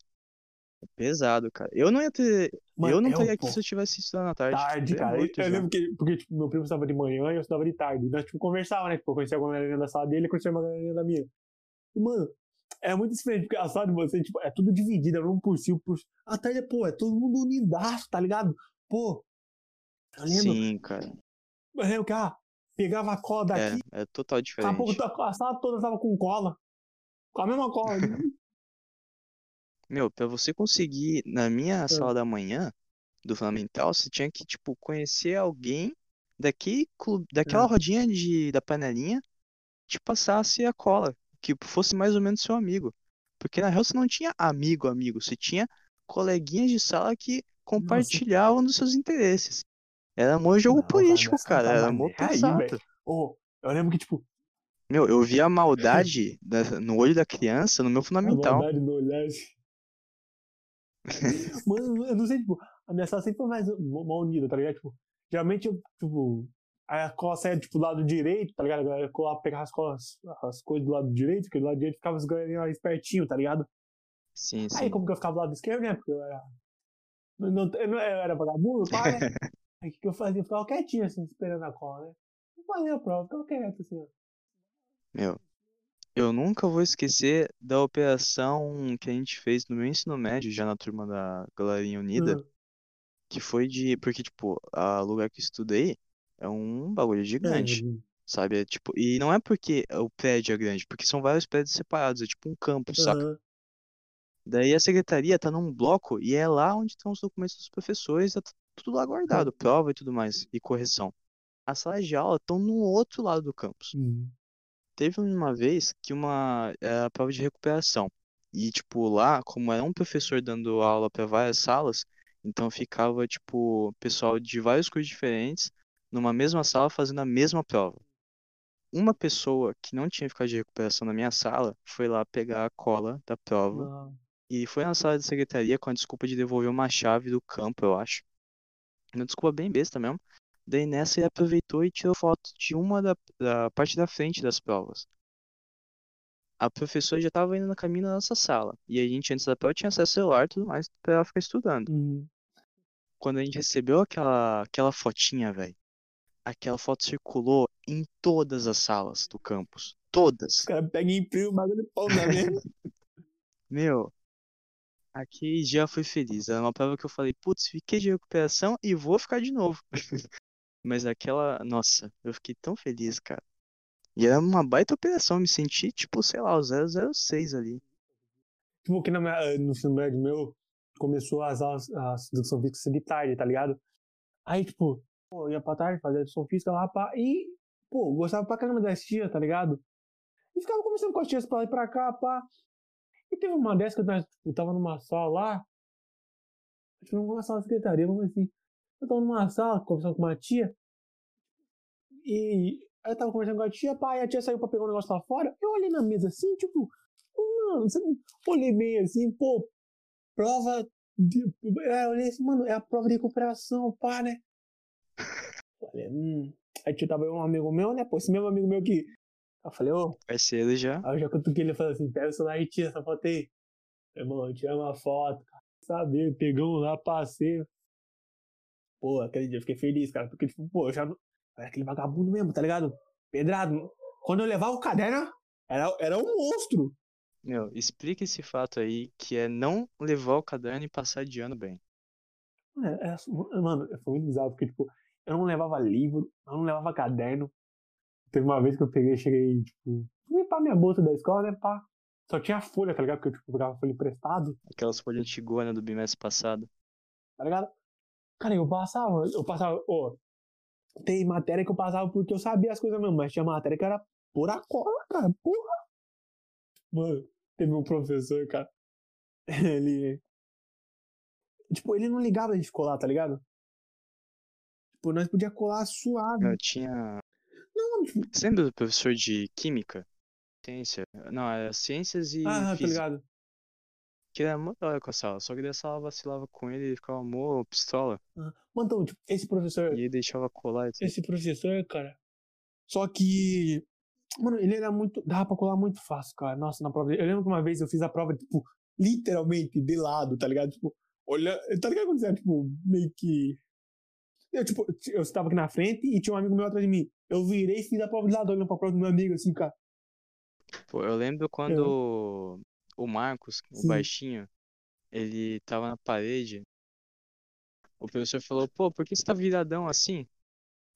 é pesado, cara. Eu não ia ter. Mano, eu não é, estaria aqui pô, se eu tivesse estudando à tarde. tarde, Teria cara. morto Eu lembro que, porque, tipo, meu primo estudava de manhã e eu estudava de tarde. Nós, tipo, conversava, né? Tipo, eu conhecia alguma galerinha da sala dele e conhecia uma galerinha da minha. E, mano, é muito diferente, porque a sala de você, tipo, é tudo dividido, é um por si, um por si. A tarde, pô, é todo mundo unidaço, tá ligado? Pô, eu lembro, Sim, cara. eu lembro que, ah, pegava a cola É, daqui, é total daqui a pouco diferente. a sala toda tava com cola. Com a mesma cola. Meu, pra você conseguir, na É. minha sala da manhã, do Fundamental, você tinha que, tipo, conhecer alguém daqui, daquela É. rodinha de, da panelinha, te passasse a cola, que fosse mais ou menos seu amigo. Porque na real você não tinha amigo, amigo, você tinha coleguinhas de sala que compartilhavam dos seus interesses. Era mó jogo Não, político, cara, tava era aí, pesado. Ô, eu lembro que, tipo, Meu, eu via a maldade da- no olho da criança no meu a Fundamental. maldade no olhar. Mano, eu não sei, tipo, a minha sala sempre foi mais ma- mal unida, tá ligado? Tipo, geralmente, eu, tipo, aí a cola saia, tipo, do lado direito, tá ligado? A galera pegava as, as coisas do lado direito, porque do lado direito ficava as galerinhas mais pertinho, tá ligado? Sim, Aí, sim. como que eu ficava do lado esquerdo, né? Porque eu era. Não, não- eu, não, era vagabundo, pá, né? Aí o que que eu fazia? Eu ficava quietinho, assim, esperando a cola, né? Não fazia a prova, ficava quieto, assim, ó. Meu, eu nunca vou esquecer da operação que a gente fez no meu ensino médio, já na turma da Galerinha Unida, Ah, que foi de. Porque, tipo, o lugar que eu estudei é um bagulho é, gigante, sabe? É, tipo, e não é porque o prédio é grande, porque são vários prédios separados, é tipo um campus, saca? aham. Daí a secretaria tá num bloco e é lá onde estão os documentos dos professores, tá tudo lá guardado, prova e tudo mais, e correção. As salas de aula estão no outro lado do campus. Hum. Teve uma vez que uma era a prova de recuperação. E, tipo, lá, como era um professor dando aula para várias salas, então ficava, tipo, pessoal de vários cursos diferentes numa mesma sala fazendo a mesma prova. Uma pessoa que não tinha ficado de recuperação na minha sala foi lá pegar a cola da prova e foi na sala de secretaria com a desculpa de devolver uma chave do campo, eu acho. Uma desculpa bem besta mesmo. Daí nessa ele aproveitou e tirou foto de uma da, da parte da frente das provas. A professora já estava indo no caminho da nossa sala. E a gente, antes da prova, tinha acesso ao celular e tudo mais pra ela ficar estudando. Hum. Quando a gente recebeu aquela, aquela fotinha, velho, aquela foto circulou em todas as salas do campus. Todas. Os caras pegam e imprimem o bagulho de pau na. Meu, aquele dia foi feliz. Era uma prova que eu falei, putz, fiquei de recuperação e vou ficar de novo. Mas aquela, nossa, eu fiquei tão feliz, cara. E era uma baita operação, me senti tipo, sei lá, o 006 ali. Tipo, que na minha, no ensino médio meu, começou as aulas, a educação física de tarde, tá ligado? Aí, tipo, pô, eu ia pra tarde, fazia educação física lá, pá, e, pô, gostava pra caramba das tias, tá ligado? E ficava conversando com as tias pra lá e pra cá, pá. E teve uma dessas que eu tava, tipo, tava numa sala lá, acho que numa sala de secretaria, vamos assim. Eu tava numa sala, conversando com uma tia, e aí eu tava conversando com a tia, pá, e a tia saiu pra pegar um negócio lá fora, eu olhei na mesa assim, tipo, mano, você olhei bem assim, pô, prova de. É, eu olhei assim, mano, é a prova de recuperação, pá, né? Falei, hum. Aí tio tava um amigo meu, né? Pô, esse mesmo amigo meu que. Eu falei, ô, Parceiro já. aí eu já cutuquei ele falei assim, pega o celular e tira essa foto aí. Irmão, tira uma foto, cara. Sabe, pegamos lá, passei. Pô, aquele dia eu fiquei feliz, cara, porque, tipo, pô, eu já. não- Era aquele vagabundo mesmo, tá ligado? Pedrado. Quando eu levava o caderno, era, era um monstro. Meu, explica esse fato aí, que é não levar o caderno e passar de ano bem. É, é, mano, foi muito bizarro, porque, tipo, eu não levava livro, eu não levava caderno. Teve uma vez que eu peguei, cheguei, tipo, limpar minha bolsa da escola, né, pá. Só tinha folha, tá ligado? Porque eu tipo, pegava folha emprestado, Aquelas folhas antigonas do bimestre passado. tá ligado? Cara, eu passava, eu passava, ô, tem matéria que eu passava porque eu sabia as coisas mesmo, mas tinha matéria que era pura cola, cara, porra. Mano, teve um professor, cara, ele, tipo, ele não ligava a gente colar, tá ligado? Tipo, nós podia colar suave. Eu tinha. Não, tipo, Você lembra do professor de química? Ciência? Não, era ciências e ah, tá física. ligado? Que era mó da hora com a sala. Só que daí a sala vacilava com ele e ficava mó pistola. Ah, Mano, então, tipo, esse professor, E ele deixava colar tudo. esse professor, cara. Só que. Mano, ele era muito. Dava pra colar muito fácil, cara. Nossa, na prova. Eu lembro que uma vez eu fiz a prova, tipo, literalmente de lado, tá ligado? Tipo, olha. Tá ligado quando você é, tipo, meio que. Eu, tipo, eu estava aqui na frente e tinha um amigo meu atrás de mim. Eu virei e fiz a prova de lado, olhando pra prova do meu amigo, assim, cara. Pô, eu lembro quando o Marcos, o Sim. baixinho, ele tava na parede. O professor falou, pô, por que você tá viradão assim?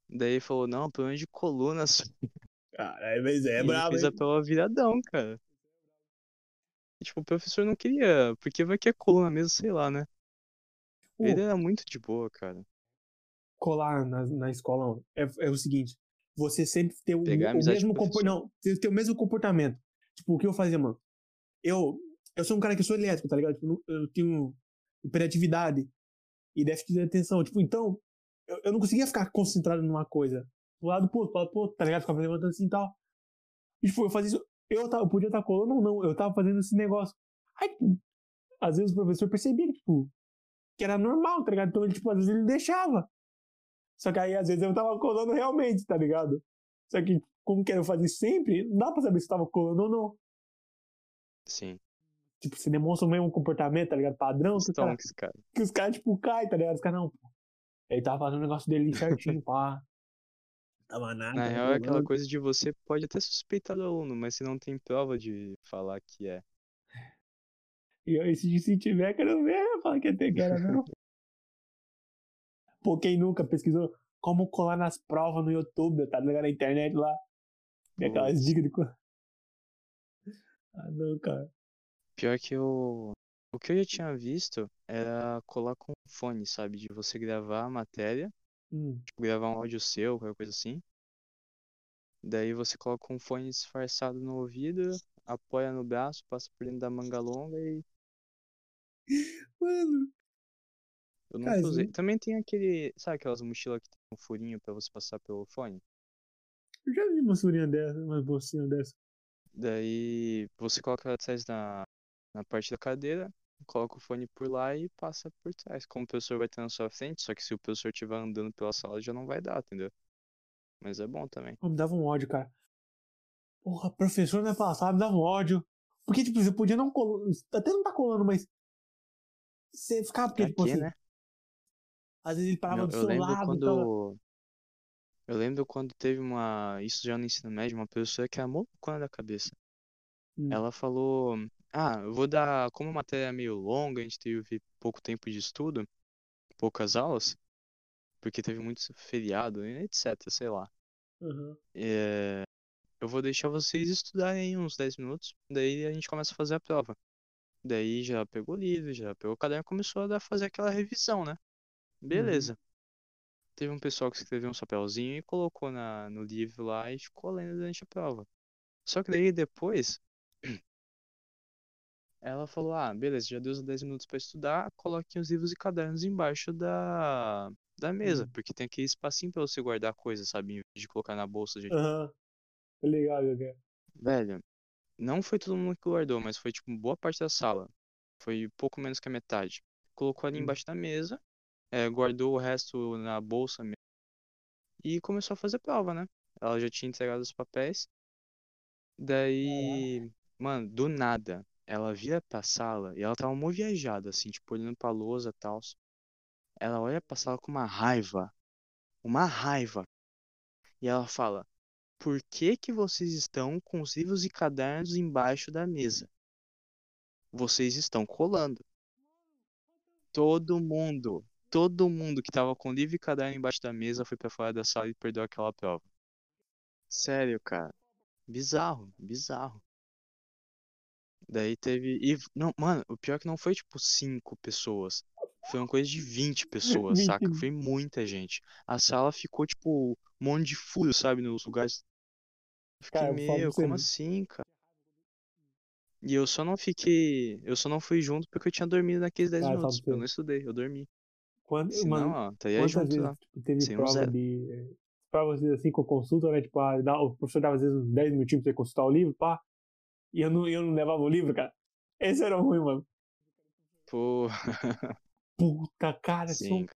Daí ele falou, não, problema de coluna. só." Cara, mas E é brabo, fez a prova viradão, cara. E, tipo, o professor não queria, porque vai que é coluna mesmo, sei lá, né? Pô, Ele era muito de boa, cara. Colar na, na escola é, é o seguinte: você sempre ter o, o mesmo comportamento. Não, ter o mesmo comportamento. Tipo, o que eu fazia, mano? Eu, eu sou um cara que sou elétrico, tá ligado? Tipo, eu tenho hiperatividade e déficit de atenção. Tipo, então, eu, eu não conseguia ficar concentrado numa coisa. Do lado pro outro, pro lado pro outro, tá ligado? Ficava levantando assim e tal. E, tipo, eu fazia isso. Eu, tava, eu podia estar colando ou não, eu tava fazendo esse negócio. Aí, tipo, às vezes o professor percebia que, tipo, que era normal, tá ligado? Então, ele, tipo, às vezes ele deixava. Só que aí, às vezes, eu tava colando realmente, tá ligado? Só que, como que eu fazia sempre, não dá pra saber se tava colando ou não. Sim. Tipo, você demonstra o mesmo comportamento, tá ligado? Padrão, que, os cara, tonks, cara. que os caras, tipo, caem, tá ligado? Os caras, não, pô. Ele tava fazendo o negócio dele certinho, pá. Tava nada. Na real, é aquela coisa de você pode até suspeitar do aluno, mas você não tem prova de falar que é. E aí, se, se tiver, quero ver, fala que até que era, não. Pô, quem nunca pesquisou como colar nas provas no YouTube, tá ligado? Na internet lá. Tem aquelas dicas de. Ah, não, cara. Pior que eu. O que eu já tinha visto era colar com fone, sabe? De você gravar a matéria, Hum. tipo, gravar um áudio seu, qualquer coisa assim. Daí você coloca um fone disfarçado no ouvido, apoia no braço, passa por dentro da manga longa e Mano, eu nunca isso usei. não- Também tem aquele. Sabe aquelas mochilas que tem um furinho pra você passar pelo fone? eu já vi uma surinha dessa, uma bolsinha dessa. Daí você coloca atrás na, na parte da cadeira, coloca o fone por lá e passa por trás. Como o professor vai estar na sua frente, só que se o professor estiver andando pela sala já não vai dar, entendeu? Mas é bom também. Me dava um ódio, cara. Porra, professor não é passado, me dava um ódio. Porque, tipo, você podia não colar. Até não tá colando, mas. Você ficava, porque, tipo assim. né? Às vezes ele parava Meu, do eu seu lado quando. Eu lembro quando teve uma. Isso já no ensino médio, uma professora que era malucona da cabeça. Hum. Ela falou: Ah, eu vou dar. Como a matéria é meio longa, a gente teve pouco tempo de estudo, poucas aulas, porque teve muito feriado, etc, sei lá. Aham. É, eu vou deixar vocês estudarem aí uns 10 minutos, daí a gente começa a fazer a prova. Daí já pegou o livro, já pegou o caderno e começou a fazer aquela revisão, né? Beleza. Teve um pessoal que escreveu um papelzinho e colocou na, no livro lá e ficou lendo durante a prova. Só que daí depois, ela falou: Ah, beleza, já deu os 10 minutos pra estudar, coloquem os livros e cadernos embaixo da, da mesa, Hum. porque tem aquele espacinho pra você guardar coisas, sabe? Em vez de colocar na bolsa, gente. Aham. Tô ligado, cara. Velho, não foi todo mundo que guardou, mas foi tipo boa parte da sala. Foi pouco menos que a metade. Colocou ali Hum. embaixo da mesa, eh, guardou o resto na bolsa mesmo. E começou a fazer prova, né? Ela já tinha entregado os papéis. Daí, mano, do nada, ela vira pra sala e ela tava mó viajada, assim, tipo, olhando pra lousa e tal. Ela olha pra sala com uma raiva. Uma raiva. E ela fala: Por que que vocês estão com os livros e cadernos embaixo da mesa? Vocês estão colando. Todo mundo, todo mundo que tava com livro e caderno embaixo da mesa foi pra fora da sala e perdeu aquela prova. Sério, cara. Bizarro, bizarro. Daí teve. E, não, mano, o pior é que não foi tipo cinco pessoas. Foi uma coisa de 20 pessoas, saca? Foi muita gente. A sala ficou, tipo, um monte de furo, sabe? Nos lugares. Eu fiquei Cara, você, como assim, cara? E eu só não fiquei. Eu só não fui junto porque eu tinha dormido naqueles 10 Cara, eu falo minutos. Eu não estudei, eu dormi. Quando, Senão, mano, ó, estaria quantas vezes tipo, teve Sem prova zero. de. eh, Provas assim com consulta, né? Tipo, ah, dá- o professor dava às vezes uns 10 minutinhos pra você consultar o livro, pá. E eu não, eu não levava o livro, cara. Esse era ruim, mano. Pô, Puta, cara, sim.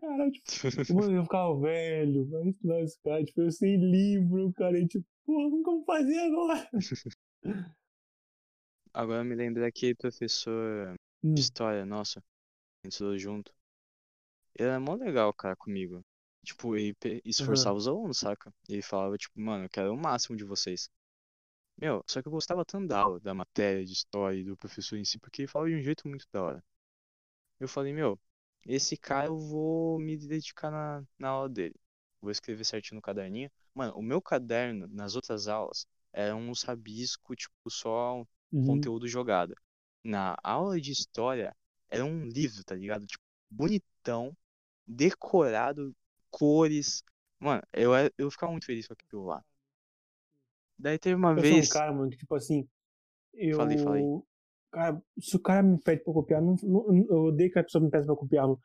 Cara, tipo, mano, eu ficava velho, vai estudar esse cara, tipo, eu sem livro, cara, e tipo, pô, como que eu vou fazer agora? Agora eu me lembrei daquele professor Hum, de história, nossa, a gente estudou junto. Ele era mó legal, cara, comigo. Tipo, ele esforçava os alunos, saca? Ele falava, tipo, mano, eu quero o máximo de vocês. Meu, só que eu gostava tanto da aula, da matéria, de história e do professor em si, porque ele falava de um jeito muito da hora. Eu falei, meu, esse cara eu vou me dedicar na, na aula dele. Vou escrever certinho no caderninho. Mano, o meu caderno, nas outras aulas, era uns rabisco, tipo, só uhum. conteúdo jogado. Na aula de história, era um livro, tá ligado? Tipo, bonitão, decorado, cores. Mano, eu, eu ficava muito feliz com aquilo lá. Daí teve uma Eu sou um vez. cara, mano, que tipo assim, eu. Falei, falei. Cara, se o cara me pede pra copiar, não, não- eu odeio que a pessoa me peça pra copiar, mano.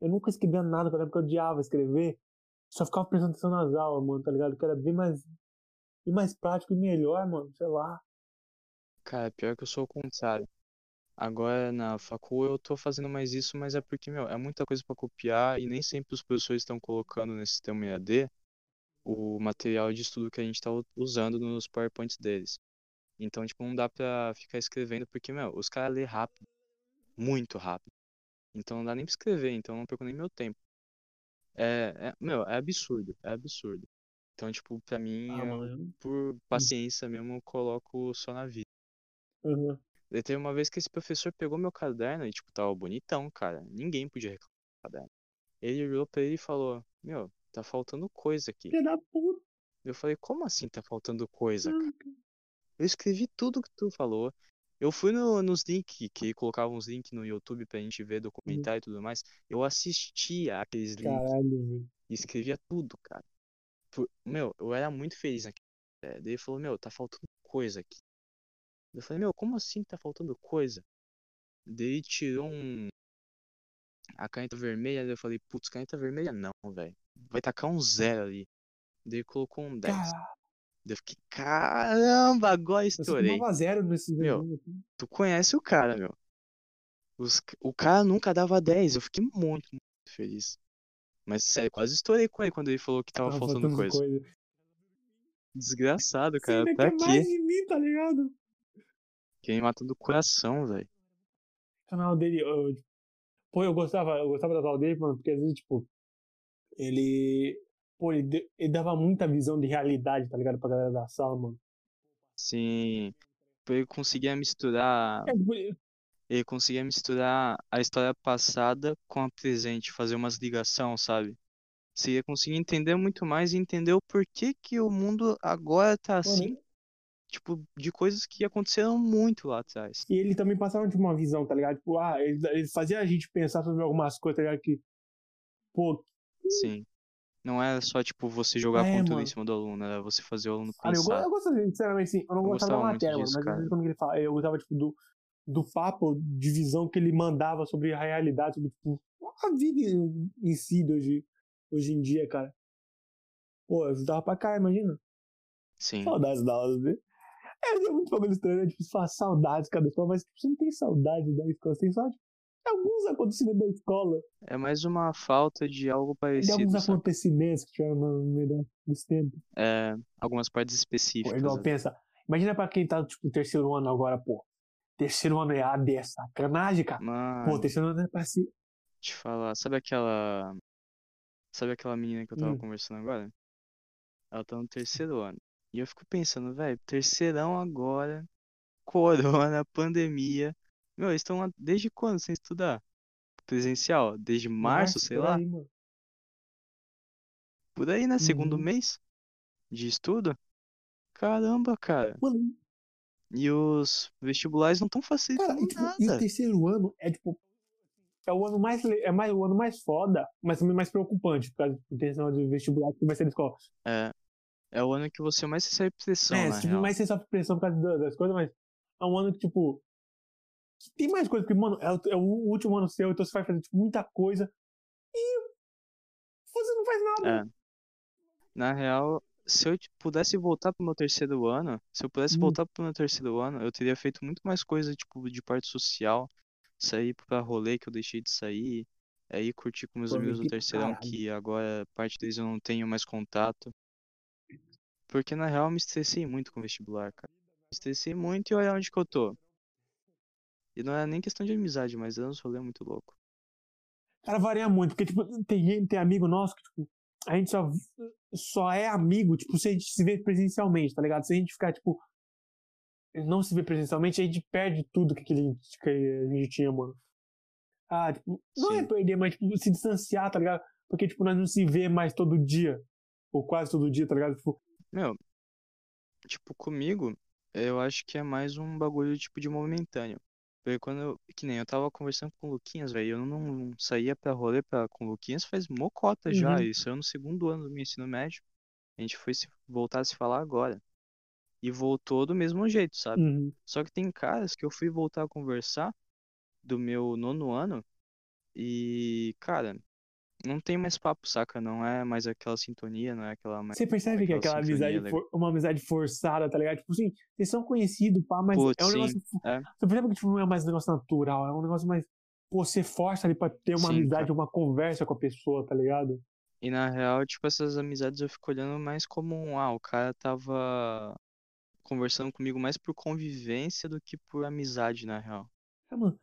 Eu nunca escrevia nada, porque eu odiava escrever. Só ficava prestando atenção nas aulas, mano, tá ligado? Que era bem mais. Bem mais prático e melhor, mano, sei lá. Cara, pior que eu sou o contrário. Agora na facul eu tô fazendo mais isso, mas é porque, meu, é muita coisa pra copiar e nem sempre os professores estão colocando nesse sistema EAD o material de estudo que a gente tá u- usando nos PowerPoints deles. Então, tipo, não dá pra ficar escrevendo porque, meu, os caras lê rápido, muito rápido. Então não dá nem pra escrever, então não perco nem meu tempo. É, é- meu, é absurdo, é absurdo. Então, tipo, pra mim, Ah, eu, por paciência mesmo, eu coloco só na vida. Uhum. Daí teve uma vez que esse professor pegou meu caderno e, tipo, tava bonitão, cara. Ninguém podia reclamar do caderno. Ele olhou pra ele e falou: Meu, tá faltando coisa aqui. Filha da puta. Eu falei: Como assim tá faltando coisa, cara? Eu escrevi tudo que tu falou. Eu fui no, nos links, que colocavam uns links no YouTube pra gente ver documentário e tudo mais. Eu assistia aqueles links Caralho, velho. e escrevia tudo, cara. Meu, eu era muito feliz naquele. É, daí ele falou: Meu, tá faltando coisa aqui. Eu falei: Meu, como assim tá faltando coisa? Daí ele tirou um. A caneta vermelha, eu falei, putz, caneta vermelha não, velho. Vai tacar um zero ali. Daí colocou um 10. Cara, Daí eu fiquei, caramba, agora eu estourei. tomava zero nesses Meu. aqui. Tu conhece o cara, meu. Os- o cara nunca dava 10. Eu fiquei muito, muito feliz. Mas sério, quase estourei com ele quando ele falou que tava Tava faltando coisa. Desgraçado, Você cara. ainda Pra quer quê? mais de mim, tá ligado? Quem me mata do coração, velho. O canal dele, eu, pô, eu gostava, eu gostava da aula dele, mano, porque às vezes, tipo, ele, pô, ele, ele dava muita visão de realidade, tá ligado, pra galera da sala, mano. Sim. Ele conseguia misturar. É, tipo, ele- conseguia misturar a história passada com a presente, fazer umas ligação, sabe? Você ia conseguir entender muito mais e entender o porquê que o mundo agora tá assim, tipo, de coisas que aconteceram muito lá atrás. e ele também passava, tipo, uma visão, tá ligado? Tipo, ah, ele, ele fazia a gente pensar sobre algumas coisas, tá ligado? Que, pô, Sim. Não era só, tipo, você jogar É, conteúdo em cima do aluno, era você fazer o aluno cara, eu, go- pensar. eu gostava, sinceramente, assim, eu não Eu gostava da gostava muito matéria, disso, mas cara. quando ele fala, eu gostava, tipo, do, do papo de visão que ele mandava sobre a realidade, sobre, tipo, a vida em, si de hoje, hoje em dia, cara. Pô, ajudava pra cá, imagina. Sim. Saudades da aula dele. É, é muito bagulho estranho, é difícil falar saudades cada escola, mas tipo, você não tem saudade da escola, você tem só tipo, alguns acontecimentos da escola, É mais uma falta de algo de parecido, alguns sabe? acontecimentos que tiveram no meio desse tempo. É, algumas partes Pô, específicas. igual ali. pensa, imagina pra quem tá, tipo, terceiro ano agora, pô. Terceiro ano é AD, é sacanagem, cara. Pô, Mano, terceiro ano é pra se. te falar, sabe aquela. Sabe aquela menina que eu tava Hum. conversando agora? Ela tá no terceiro ano. E eu fico pensando, velho, terceirão agora, corona, pandemia. Meu, eles estão lá desde quando sem estudar? Presencial? Desde março, sei lá? aí. Por aí, né? Segundo Uhum. mês de estudo? Caramba, cara. Mano, E os vestibulares não estão Cara, facilitando e, tipo, e o nada. terceiro ano é tipo. É o ano mais, é mais, o ano mais foda, mas também mais preocupante, por causa do terceiro ano de vestibular que vai ser na escola. É, é o ano que você mais recebe pressão, é, real. mais você sofre pressão por causa da- das coisas, mas é um ano que, tipo. que tem mais coisa, porque, mano, é o, é o último ano seu, então você vai fazer tipo, muita coisa e você não faz nada. É. Na real, se eu tipo, pudesse voltar pro meu terceiro ano, se eu pudesse Hum. voltar pro meu terceiro ano, eu teria feito muito mais coisa, tipo, de parte social, sair pra rolê que eu deixei de sair, aí curtir com meus amigos do terceirão, caralho. que agora parte deles eu não tenho mais contato. Porque na real eu me estressei muito com o vestibular, cara. Me estressei muito e olha onde que eu tô. E não é nem questão de amizade, mas é uns rolê muito louco. Cara, varia muito, porque, tipo, tem, tem amigo nosso que, tipo, a gente só, só é amigo, tipo, se a gente se vê presencialmente, tá ligado? Se a gente ficar, tipo, não se vê presencialmente, a gente perde tudo que, aquele, que a gente tinha, mano. Ah, tipo, não é Sim. perder, mas, tipo, se distanciar, tá ligado? Porque, tipo, nós não se vê mais todo dia, ou quase todo dia, tá ligado? Tipo, Meu, tipo, comigo, eu acho que é mais um bagulho, tipo, de momentâneo. Porque quando eu, que nem eu tava conversando com o Luquinhas, velho, eu não, não saía pra rolê pra, com o Luquinhas faz mocota já, Uhum. isso eu no segundo ano do meu ensino médio, a gente foi se, voltar a se falar agora. E voltou do mesmo jeito, sabe? uhum. Só que tem caras que eu fui voltar a conversar do meu nono ano e, cara, não tem mais papo, saca? Não é mais aquela sintonia, não é aquela mais Você percebe que é aquela aquela sintonia amizade, for- uma amizade forçada, tá ligado? Tipo assim, vocês são conhecidos, pá, mas Putz, é um sim, negócio. fo- é. Você percebe que tipo, não é mais um negócio natural, é um negócio mais. Pô, você força ali pra ter uma Sim, amizade, cara. uma conversa com a pessoa, tá ligado? E na real, tipo, essas amizades eu fico olhando mais como um, ah, o cara tava conversando comigo mais por convivência do que por amizade, na real. É, mano,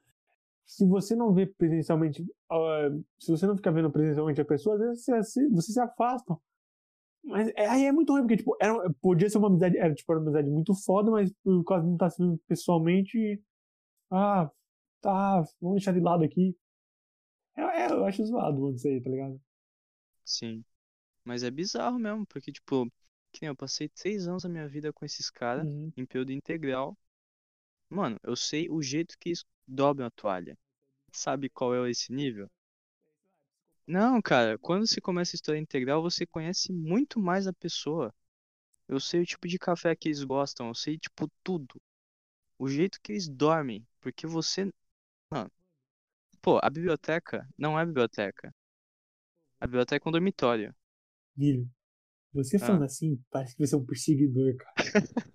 se você não vê presencialmente, ah, se você não ficar vendo presencialmente a pessoa, às vezes você, vocês se afastam. Mas é- aí é muito ruim, porque, tipo, era, podia ser uma amizade, era, tipo, uma amizade muito foda, mas por causa de não estar se vendo pessoalmente, ah, tá, vamos deixar de lado aqui. É, é, eu acho zoado, mano, isso aí, tá ligado? Sim. Mas é bizarro mesmo, porque, tipo, que nem eu passei três anos da minha vida com esses caras, Uhum. em período integral. Mano, eu sei o jeito que eles dobram a toalha. Sabe qual é esse nível? Não, cara, quando você começa a história integral, você conhece muito mais a pessoa. Eu sei o tipo de café que eles gostam, eu sei, tipo, tudo. O jeito que eles dormem, porque você. Mano, pô, a biblioteca não é biblioteca. A biblioteca é um dormitório. Filho, você falando assim, parece que você é um perseguidor, cara.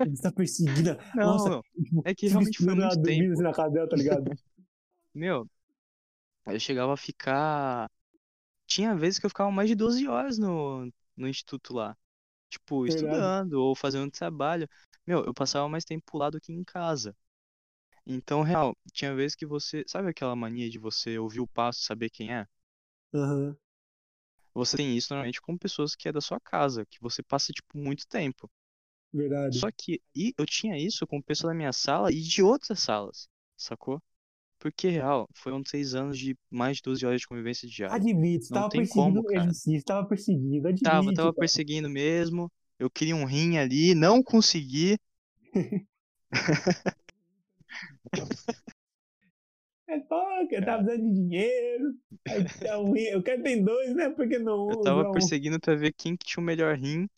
Você tá perseguindo. Não, Nossa, não, tipo, é que realmente foi muito tempo. assim na casa dela, tá ligado? Meu, eu chegava a ficar. Tinha vezes que eu ficava mais de 12 horas no, no instituto lá. Tipo, Verdade. estudando ou fazendo trabalho. Meu, eu passava mais tempo lá do que em casa. Então, real, tinha vezes que você. Sabe aquela mania de você ouvir o passo e saber quem é? Aham, Você tem isso normalmente com pessoas que é da sua casa, que você passa, tipo, muito tempo. verdade. Só que e eu tinha isso com pessoas da minha sala e de outras salas, sacou? Porque, real, foram três anos de mais de 12 horas de convivência diária. Admito, você Não tava tem perseguindo como, cara. tava perseguindo, admito. Tava, tava cara. perseguindo mesmo. Eu queria um rim ali, não consegui. É que eu tava Cara. precisando de dinheiro. Então, eu quero ter dois, né? Porque não Eu tava um. perseguindo pra ver quem que tinha o melhor rim.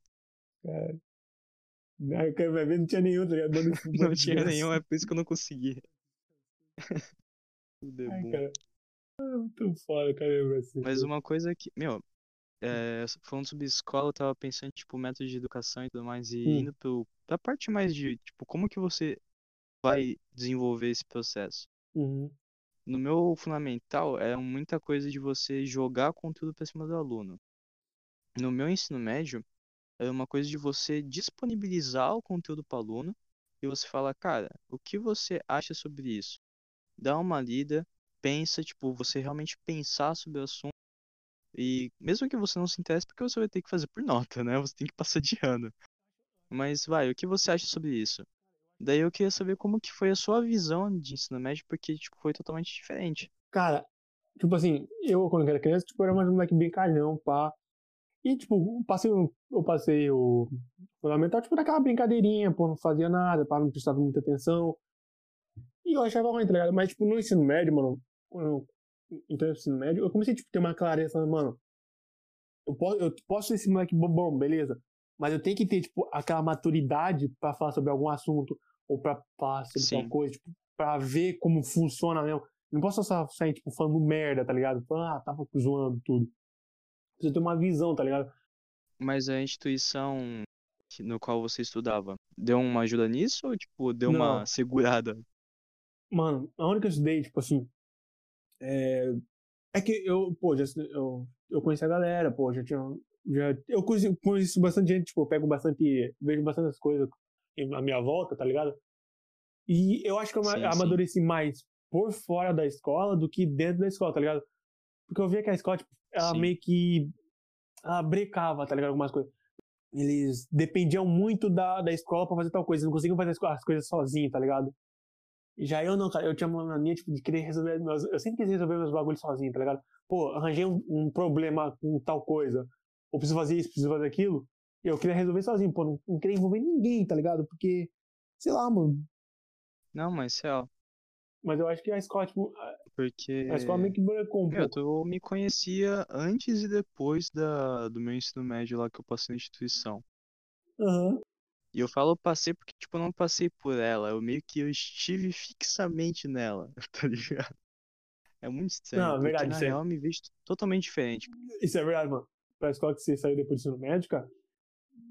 Cara. Aí eu quero ver, não tinha nenhum, tá ligado? Não tinha nenhum, é por isso que eu não consegui. Tudo é Ai, bom. cara. Ah, Muito foda, cara. Mas uma coisa que, meu, é, falando sobre escola, eu tava pensando, tipo, método de educação e tudo mais, e Hum. indo pro, pra parte mais de, tipo, como que você vai desenvolver esse processo? Uhum. No meu fundamental, é muita coisa de você jogar conteúdo pra cima do aluno. No meu ensino médio, é uma coisa de você disponibilizar o conteúdo para o aluno e você falar, cara, o que você acha sobre isso? Dá uma lida, pensa, tipo, você realmente pensar sobre o assunto. E mesmo que você não se interesse, porque você vai ter que fazer por nota, né? Você tem que passar de ano. Mas vai, o que você acha sobre isso? Daí eu queria saber como que foi a sua visão de ensino médio, porque tipo, foi totalmente diferente. Cara, tipo assim, eu quando era criança, tipo, era mais um moleque brincalhão, pá. E, tipo, passei, eu passei o fundamental, tipo, naquela brincadeirinha, pô, não fazia nada, pá, não prestava muita atenção. E eu achava ruim, tá ligado? Mas, tipo, no ensino médio, mano, quando eu entrei no ensino médio, eu comecei, tipo, a ter uma clareza, mano, eu posso, eu posso ser esse moleque bobão, beleza? Mas eu tenho que ter, tipo, aquela maturidade pra falar sobre algum assunto, ou sobre tal Sim. coisa, tipo, pra ver como funciona mesmo. Não posso só sair, tipo, falando merda, tá ligado? Falando, ah, tava zoando tudo. Precisa ter uma visão, tá ligado? Mas a instituição no qual você estudava, deu uma ajuda nisso ou, tipo, deu uma Não. segurada? Mano, a única que eu estudei, tipo assim. É, é que eu, pô, já, eu, eu conheci a galera, pô, já tinha. Já, eu conheci, conheço bastante gente, tipo, eu pego bastante. Vejo bastante coisas à minha volta, tá ligado? E eu acho que eu Sim, sim. amadureci mais por fora da escola do que dentro da escola, tá ligado? Porque eu via que a escola, tipo, ela Sim. meio que. Ela brecava, tá ligado? Algumas coisas. Eles dependiam muito da, da escola pra fazer tal coisa. Eles não conseguiam fazer as co- as coisas sozinhos, tá ligado? Já eu não, cara. Eu tinha uma mania, tipo, de querer resolver meus... Eu sempre quis resolver meus bagulhos sozinho, tá ligado? Pô, arranjei um, um problema com tal coisa. Ou preciso fazer isso, preciso fazer aquilo. Eu queria resolver sozinho, pô. Não, não queria envolver ninguém, tá ligado? Porque, sei lá, mano. Não, mas real, Mas eu acho que a escola, tipo, porque a escola meio que brecou um meu, pouco. tu me conhecia antes e depois da, do meu ensino médio lá que eu passei na instituição. Aham. E eu falo passei porque, tipo, eu não passei por ela, eu meio que eu estive fixamente nela, tá ligado? É muito estranho, Não, é verdade, na isso é- real eu me vejo totalmente diferente. Isso é verdade, mano. Pra escola que você saiu depois do ensino médio, cara,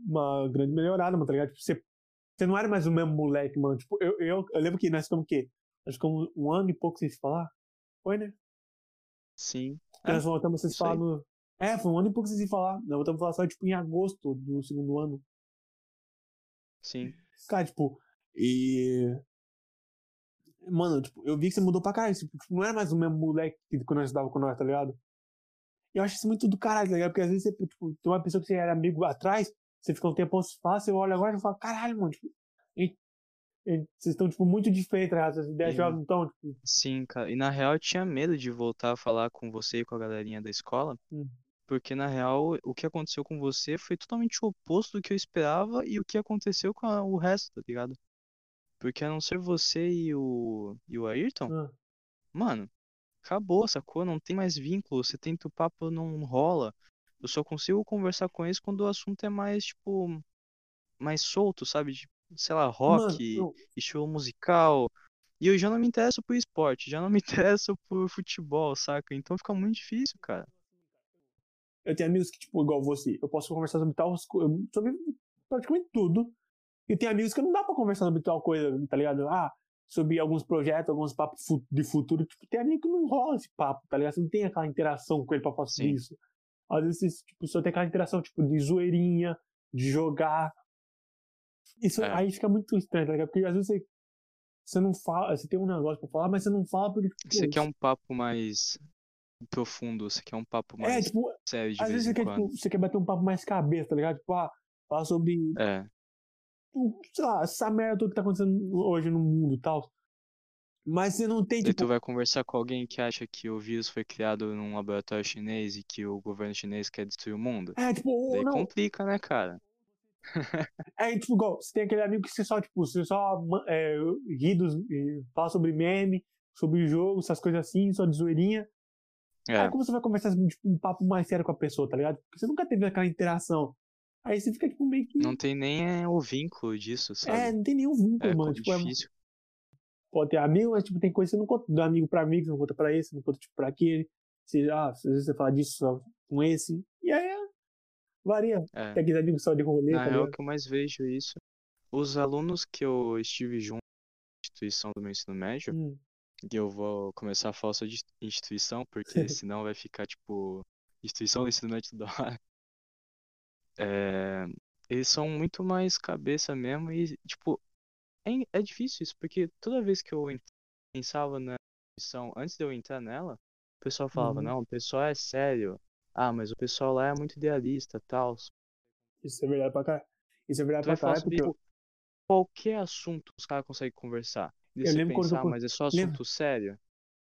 uma grande melhorada, mano, tá ligado? Tipo, você, você não era mais o mesmo moleque, mano. Tipo, eu, eu, eu lembro que nós ficamos o quê? Nós ficamos um ano e pouco sem se falar. Foi, né? Sim. Porque É, nós voltamos a se falar no. É, foi um ano e pouco sem se falar. Nós voltamos a falar só, tipo, em agosto do segundo ano. Sim. Cara, tipo, e. Mano, tipo, eu vi que você mudou pra caralho. Tipo, não era mais o mesmo moleque que quando nós estudava com nós, tá ligado? Eu acho isso muito do caralho, tá ligado? Porque às vezes você, tipo, tem uma pessoa que você era amigo atrás, você fica um tempão se fala, você olha agora e fala, caralho, mano, tipo, e- e vocês estão, tipo, muito diferentes, ligado? Essas ideias não estão, tipo. Sim, cara. E na real eu tinha medo de voltar a falar com você e com a galerinha da escola, Hum. porque na real o que aconteceu com você foi totalmente o oposto do que eu esperava e o que aconteceu com a- o resto, tá ligado? Porque a não ser você e o, e o Ayrton, mano, acabou, sacou? Não tem mais vínculo, você tenta o papo não rola. Eu só consigo conversar com eles quando o assunto é mais, tipo, mais solto, sabe? Tipo, sei lá, Mano, rock, não, estilo musical. E eu já não me interesso por esporte, já não me interesso por futebol, saca? Então fica muito difícil, cara. eu tenho amigos que, tipo, igual você, eu posso conversar sobre tal, co- sobre praticamente tudo. E tem amigos que não dá pra conversar sobre tal coisa, tá ligado? Ah, sobre alguns projetos, alguns papos de futuro. Tipo, tem amigo que não rola esse papo, tá ligado? Você não tem aquela interação com ele pra sobre Sim. isso. Às vezes, tipo, só tem aquela interação, tipo, de zoeirinha, de jogar. Isso É. aí fica muito estranho, tá ligado? Porque às vezes você, você não fala, você tem um negócio pra falar, mas você não fala porque, tipo, Você quer um papo mais profundo, você quer um papo É, mais tipo, sério de às vez vezes você quer, tipo, você quer bater um papo mais cabeça, tá ligado? Tipo, ah, falar sobre É, sei lá, essa merda toda que tá acontecendo hoje no mundo e tal. Mas você não tem, daí tipo, tu vai conversar com alguém que acha que o vírus foi criado num laboratório chinês e que o governo chinês quer destruir o mundo. é, tipo, Daí não, complica, né, cara? é, tipo, igual, você tem aquele amigo que você só, tipo, você só é, ri dos, e fala sobre meme, sobre jogo, essas coisas assim, só de zoeirinha. É, Aí como você vai conversar, tipo, um papo mais sério com a pessoa, tá ligado? Porque você nunca teve aquela interação. Aí você fica, tipo, meio que... não tem nem é, o vínculo disso, é, sabe? não tem nenhum vínculo, É, mano. Tipo, é, difícil. Pode ter amigo, mas tipo, tem coisa que você não conta do amigo pra amigo, você não conta pra esse, você não conta tipo, pra aquele. Você, ah, às vezes você fala disso só com esse. E aí é, varia. É. Tem aqueles amigos só de rolê, Na tá real, o ligado? que eu mais vejo é isso. Os alunos que eu estive junto na instituição do meu ensino médio, Hum, e eu vou começar a falar só de instituição, porque senão vai ficar tipo instituição do ensino médio toda hora. É, eles são muito mais cabeça mesmo e, tipo, é, é difícil isso, porque toda vez que eu en- pensava na instituição, antes de eu entrar nela, o pessoal falava, Uhum. não, o pessoal é sério. Ah, mas o pessoal lá é muito idealista, tal. isso é verdade pra caralho. Isso é verdade Tu pra sobre porque qualquer assunto os caras conseguem conversar. E Eu lembro quando pensa, eu ah, con- mas é só assunto sério?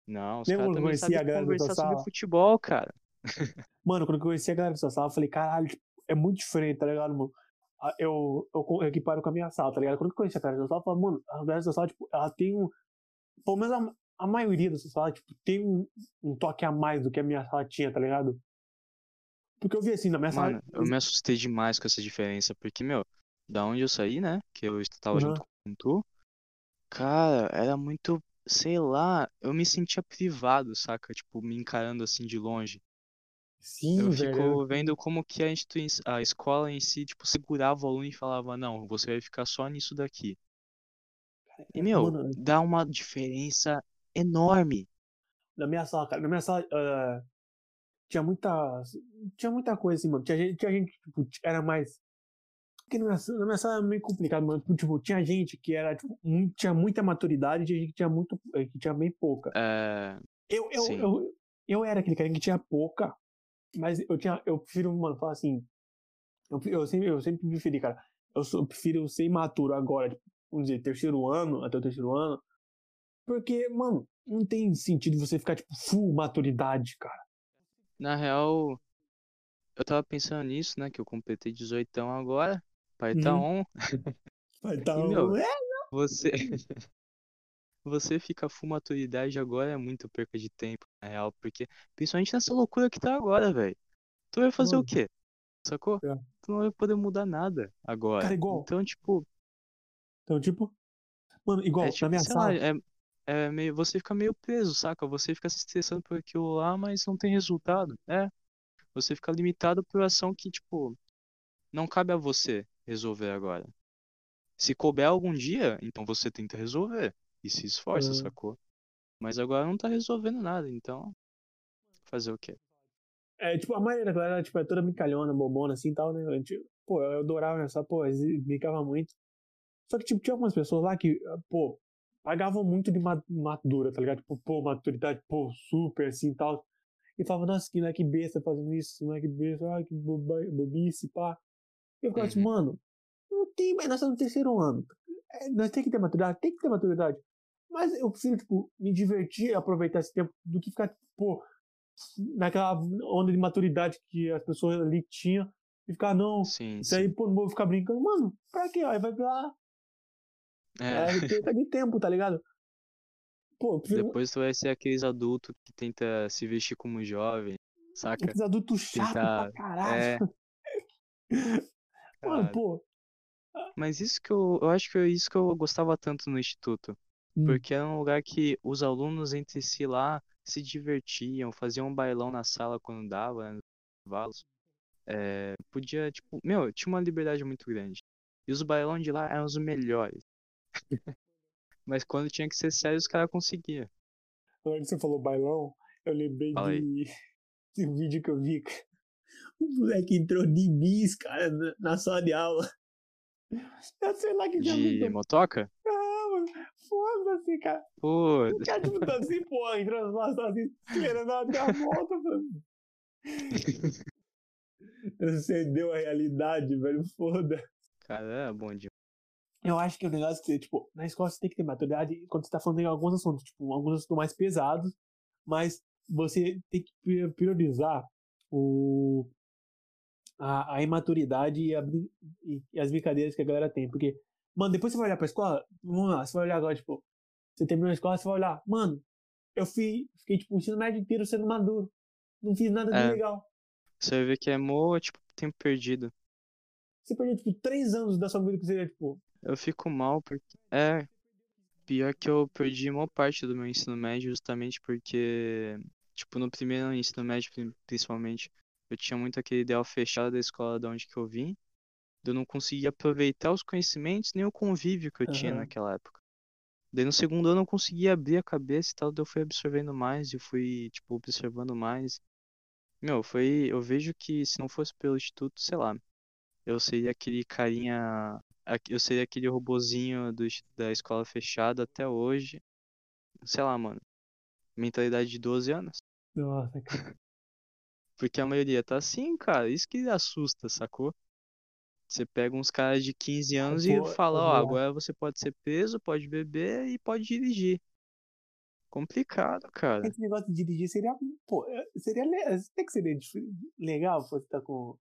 Não, os caras quando eu também conheci a sabem conversar sobre futebol, cara. Mano, quando eu conheci a galera da sua sala, eu falei, caralho, tipo, é muito diferente, tá ligado, mano? Eu, eu, equiparo com a minha sala, tá ligado? Quando eu conheci a galera da sala, eu falei, mano, a galera da sala, tipo, ela tem um. Pelo menos a, a maioria da sua sala, tipo, tem um, um toque a mais do que a minha sala tinha, tá ligado? Porque eu vi assim, na minha sala. Mano, eu me assustei demais com essa diferença, porque, meu, da onde eu saí, né? Que eu estava junto com tu, cara, era muito, sei lá, eu me sentia privado, saca? Tipo, me encarando assim de longe. Sim, Eu velho. fico vendo como que a instituição, a escola em si, tipo, segurava o aluno e falava, não, você vai ficar só nisso daqui. E, meu, Mano, dá uma diferença enorme. na minha sala, cara, na minha sala ah, tinha muita. Tinha muita coisa assim, mano. Tinha gente, tinha gente tipo, era mais. Porque na minha, sala- na minha sala era meio complicado, mano. Tipo, tinha gente que era, tipo, mu- tinha muita maturidade e tinha gente que tinha muito. eh, que tinha bem pouca. É, Eu, eu, Sim. eu, eu era aquele cara que tinha pouca, mas eu tinha. Eu prefiro, mano, falar assim. Eu, eu, sempre, eu sempre preferi, cara. Eu, sou, eu prefiro ser imaturo agora, tipo, vamos dizer, terceiro ano, até o terceiro ano. Porque, mano, não tem sentido você ficar, tipo, full maturidade, cara. na real, eu tava pensando nisso, né? Que eu completei 18 agora. Pai tá Uhum. on. Vai tá, E, meu, é, Você. Você fica full maturidade agora é muito perca de tempo, na real. Porque, principalmente nessa loucura que tá agora, velho. Tu vai fazer o Mano. quê? Sacou? É. Tu não vai poder mudar nada agora. Cara, igual. Então, tipo, Então, tipo. Mano, igual, é na tipo, minha sei sala. lá, é, é meio, você fica meio preso, saca? Você fica se estressando por aquilo lá, mas não tem resultado. É. Você fica limitado por ação que, tipo, não cabe a você resolver agora. Se couber algum dia, então você tenta resolver. E se esforça, Ah. sacou? Mas agora não tá resolvendo nada, então. Fazer o quê? É, tipo, a maioria da galera, tipo, é toda brincalhona, bobona, assim e tal, né? Eu, tipo, pô, eu adorava essa, pô, eles brincava muito. Só que, tipo, tinha algumas pessoas lá que, pô, pagavam muito de ma- madura, tá ligado? Tipo, pô, maturidade, pô, super, assim e tal. E falava, nossa, que moleque besta fazendo isso, moleque besta, ai, que boba, bobice, pá. E eu ficava assim, Uhum. mano, não tem, mas nós estamos no terceiro ano. É, nós tem que ter maturidade, tem que ter maturidade. Mas eu prefiro, tipo, me divertir e aproveitar esse tempo do que ficar, tipo, pô, naquela onda de maturidade que as pessoas ali tinham e ficar, não, Sim, isso aí, sim. pô, não vou ficar brincando. Mano, pra quê? Aí vai pra. É. É, perda de tempo, tá ligado? Pô, prefiro Depois tu vai ser aqueles adultos que tenta se vestir como jovem, saca? aqueles adultos chatos pra Tentar- caralho. É, Mano, pô. Mas isso que eu, eu acho que é isso que eu gostava tanto no instituto. Hum, Porque era um lugar que os alunos entre si lá se divertiam, faziam um bailão na sala quando dava, né, nos intervalos. É, podia, tipo, meu, tinha uma liberdade muito grande. E os bailão de lá eram os melhores. Mas quando tinha que ser sério, os caras conseguiam. Agora que você falou bailão, eu lembrei de, de um vídeo que eu vi. O moleque entrou de bis, cara, na, sala de aula. Eu sei lá que De motoca? Foda-se, cara. Pô, O cara tipo tá assim, pô, entrando sala assim, esperando até a volta, mano. Transcendeu a realidade, velho, foda. cara, é bom demais. Eu acho que o negócio é que, tipo, na escola você tem que ter maturidade quando você tá falando em alguns assuntos, tipo, alguns assuntos mais pesados, mas você tem que pri- priorizar o, a, a imaturidade e, a e as brincadeiras que a galera tem. Porque, mano, depois você vai olhar pra escola, vamos lá, você vai olhar agora, tipo, você terminou a escola, você vai olhar, mano, eu fui, fiquei, tipo, o ensino médio inteiro sendo maduro. Não fiz nada de É. legal. Você vai ver que é mó, tipo, tempo perdido. Você perdeu, tipo, três anos da sua vida que você, tipo, Eu fico mal porque. É. Pior que eu perdi uma parte do meu ensino médio justamente porque, tipo, no primeiro ensino médio, pri- principalmente, eu tinha muito aquele ideal fechado da escola de onde que eu vim. Eu não conseguia aproveitar os conhecimentos nem o convívio que eu tinha Aham. naquela época. Daí no segundo ano eu consegui abrir a cabeça e tal, daí eu fui absorvendo mais, eu fui, tipo, observando mais. Meu, foi. Eu vejo que se não fosse pelo instituto, sei lá, eu seria aquele carinha. Eu seria aquele robozinho do, da escola fechada até hoje. Sei lá, mano. Mentalidade de 12 anos. nossa, cara. Porque a maioria tá assim, cara. Isso que assusta, sacou? Você pega uns caras de 15 anos e pô, fala, ó, vou- agora você pode ser preso, pode beber e pode dirigir. complicado, cara. Esse negócio de dirigir seria, pô, é, seria, até que seria legal você estar com.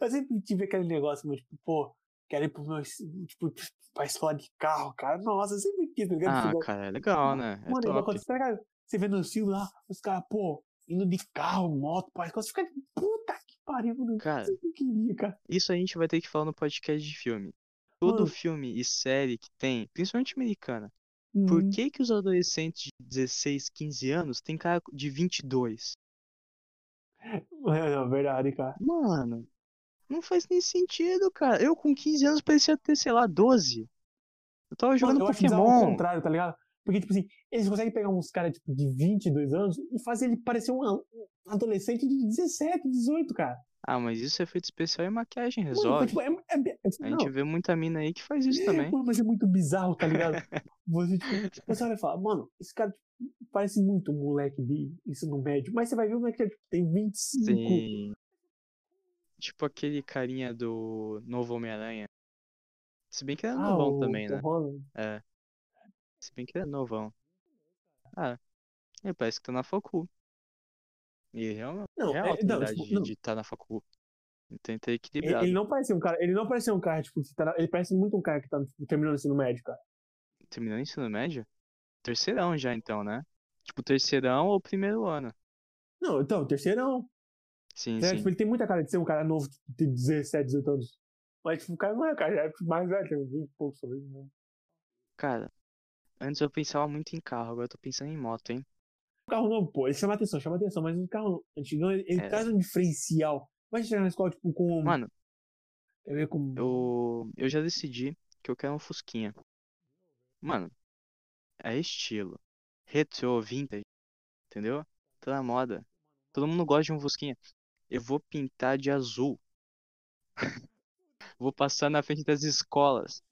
Eu sempre tive aquele negócio, mas, tipo, pô, quero ir pro meu, tipo, pra escola de carro, cara. Nossa, eu sempre quis, tá ligado? Esse Ah, negócio- cara, é legal, né? É Mano, top. quando você, pega- você vê no filme lá, os caras, pô, indo de carro, moto, pra escola, você fica, puta que pariu, mano. Cara, Eu queria, cara. isso a gente vai ter que falar no podcast de filme. Todo Mano. filme e série que tem, principalmente americana, por Hum. que que os adolescentes de 16, 15 anos têm cara de 22? É, é verdade, cara. Mano, não faz nem sentido, cara. Eu com 15 anos parecia ter, sei lá, 12. Eu tava jogando Mano, eu acho bizarro ao Pokémon. contrário, tá ligado? Porque, tipo assim, eles conseguem pegar uns caras, tipo, de 22 anos e fazer ele parecer um, um adolescente de 17, 18, cara. Ah, mas isso é efeito especial e maquiagem Mano, resolve. tipo, é, é, é, A não, gente vê muita mina aí que faz isso também. Mano, mas é muito bizarro, tá ligado? Você, tipo, você olha e fala, mano, esse cara tipo, parece muito um moleque de ensino médio, mas você vai ver o moleque tipo, tem 25. Sim. Tipo aquele carinha do novo Homem-Aranha. Se bem que ele é Ah, novão o também, né? Holland. É. Se bem que ele é novão. Ah, ele parece que tá na facu. E real, Não, real é- não, tipo, de não. estar na facu. Então tá Ele, ele não parece um cara, ele não parece um cara, tipo, que tá na- ele parece muito um cara que tá tipo, terminando o ensino médio, cara. Terminou o ensino médio? Terceirão já então, né? Tipo, terceirão ou primeiro ano. Não, então, terceirão. Sim, É, sim. tipo, ele tem muita cara de ser um cara novo, tipo, de 17, 18 anos. Mas, tipo, o cara não é, cara, é mais velho, tem uns 20 e poucos, talvez, né? Cara, antes eu pensava muito em carro, agora eu tô pensando em moto, hein? O carro novo, pô, ele chama atenção, chama atenção, mas o carro antigão, ele, ele É. traz um diferencial. Vai chegar na escola, tipo, com. Mano, ver com. eu, eu já decidi que eu quero um Fusquinha. Mano, é estilo. Retro, vintage, entendeu? Tá na moda. Todo mundo gosta de um Fusquinha. Eu vou pintar de azul. Vou passar na frente das escolas.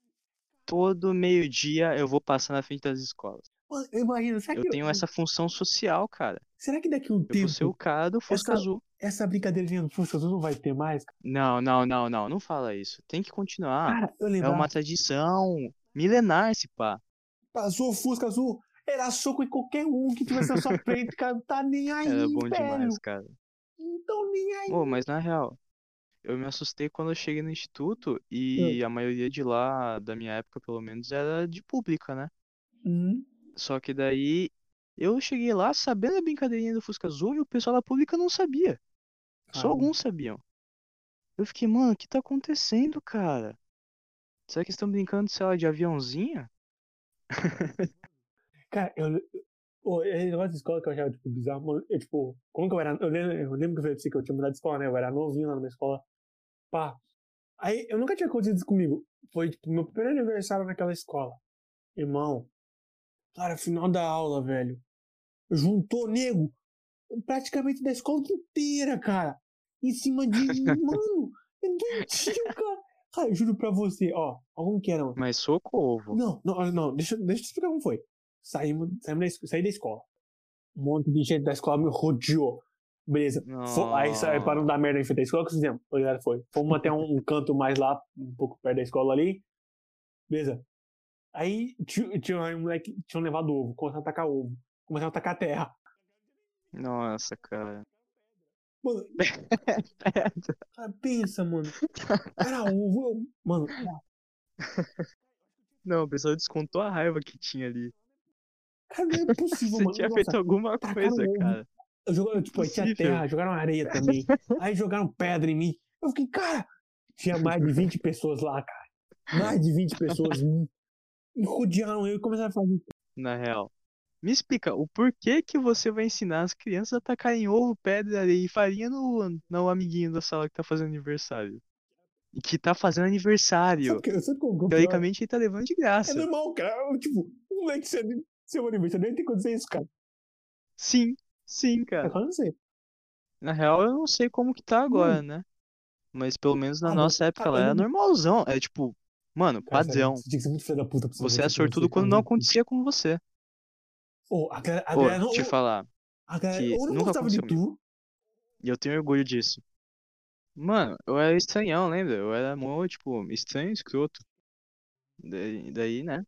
Todo meio-dia eu vou passar na frente das escolas. Eu será Eu que. tenho essa função social, cara. Será que daqui a um Eu vou ser o tempo cara do Fusca essa- Azul. essa brincadeirinha do Fusca Azul não vai ter mais? Não, não, não, não. Não fala isso. Tem que continuar. Cara, eu É lembro. uma tradição milenar, esse pá. Passou o Fusca Azul, era soco em qualquer um que tivesse na sua frente, cara. Não tá nem aí, Era bom velho. demais, cara. Não tão nem aí. Ô, mas na real, eu me assustei quando eu cheguei no instituto e Hum. a maioria de lá, da minha época pelo menos, era de pública, né? Uhum. Só que daí eu cheguei lá sabendo a brincadeirinha do Fusca Azul e o pessoal da pública não sabia. Só alguns sabiam. Eu fiquei, mano, o que tá acontecendo, cara? Será que estão brincando, sei lá, de aviãozinho? Cara, eu. Pô, esse negócio de escola que eu achava, tipo, bizarro, mano. Eu, tipo, como que eu era. Eu lembro, eu lembro que eu falei pra você que eu tinha mudado de escola, né? Eu era novinho lá na minha escola. Pá. Aí, eu nunca tinha acontecido isso comigo. Foi, tipo, meu primeiro aniversário naquela escola. Irmão. Cara, final da aula, velho. Juntou nego praticamente da escola inteira, cara. Em cima de. mano, é doentio, cara. Cara, eu juro pra você, ó. Como que era? Mas socorro. Não, não, não, deixa, deixa eu te explicar como foi. Saímos, saímos da, saí da escola. Um monte de gente da escola me rodeou. Beleza. Aí, aí, para não dar merda em frente da escola, o que fizemos? A galera foi. Fomos até um, canto mais lá, um pouco perto da escola ali. Beleza. Aí tinha, tinha um moleque, tinham levado ovo, começaram a atacar ovo. Começaram a atacar terra. Nossa, cara. Mano, cara, pensa, mano. Era ovo. Mano, Não, o pessoal descontou a raiva que tinha ali. cara, não é possível, Você mano. tinha Nossa, feito alguma coisa, ovo. cara. Eu jogaram, tipo, aí tinha terra, jogaram areia também. aí jogaram pedra em mim. Eu fiquei, cara, tinha mais de 20 pessoas lá, cara. Mais de 20 pessoas. E rodearam eu e começaram a fazer. Na real. Me explica, o porquê que você vai ensinar as crianças a tacarem ovo, pedra, areia e farinha no, no amiguinho da sala que tá fazendo aniversário? E que tá fazendo aniversário. Sabe, que- sabe como é? Teoricamente ele tá levando de É graça. normal, cara. Tipo, um moleque seu, seu aniversário nem tem como dizer isso, cara. Sim, sim, É cara. eu não sei. Na real, eu não sei como que tá agora, né? Mas pelo menos na Ah, nossa época lá eu era não- normalzão. É tipo, mano, Cara, padrão. Você tinha que ser muito filho da puta pra Você é aniversário sortudo quando não acontecia com você. Ô, a galera, a galera não. te falar, A galera, que ou não nunca gostava de tu. e eu tenho orgulho disso. Mano, eu era estranhão, lembra? Eu era mó, tipo, estranho, escroto. Daí, daí, né? A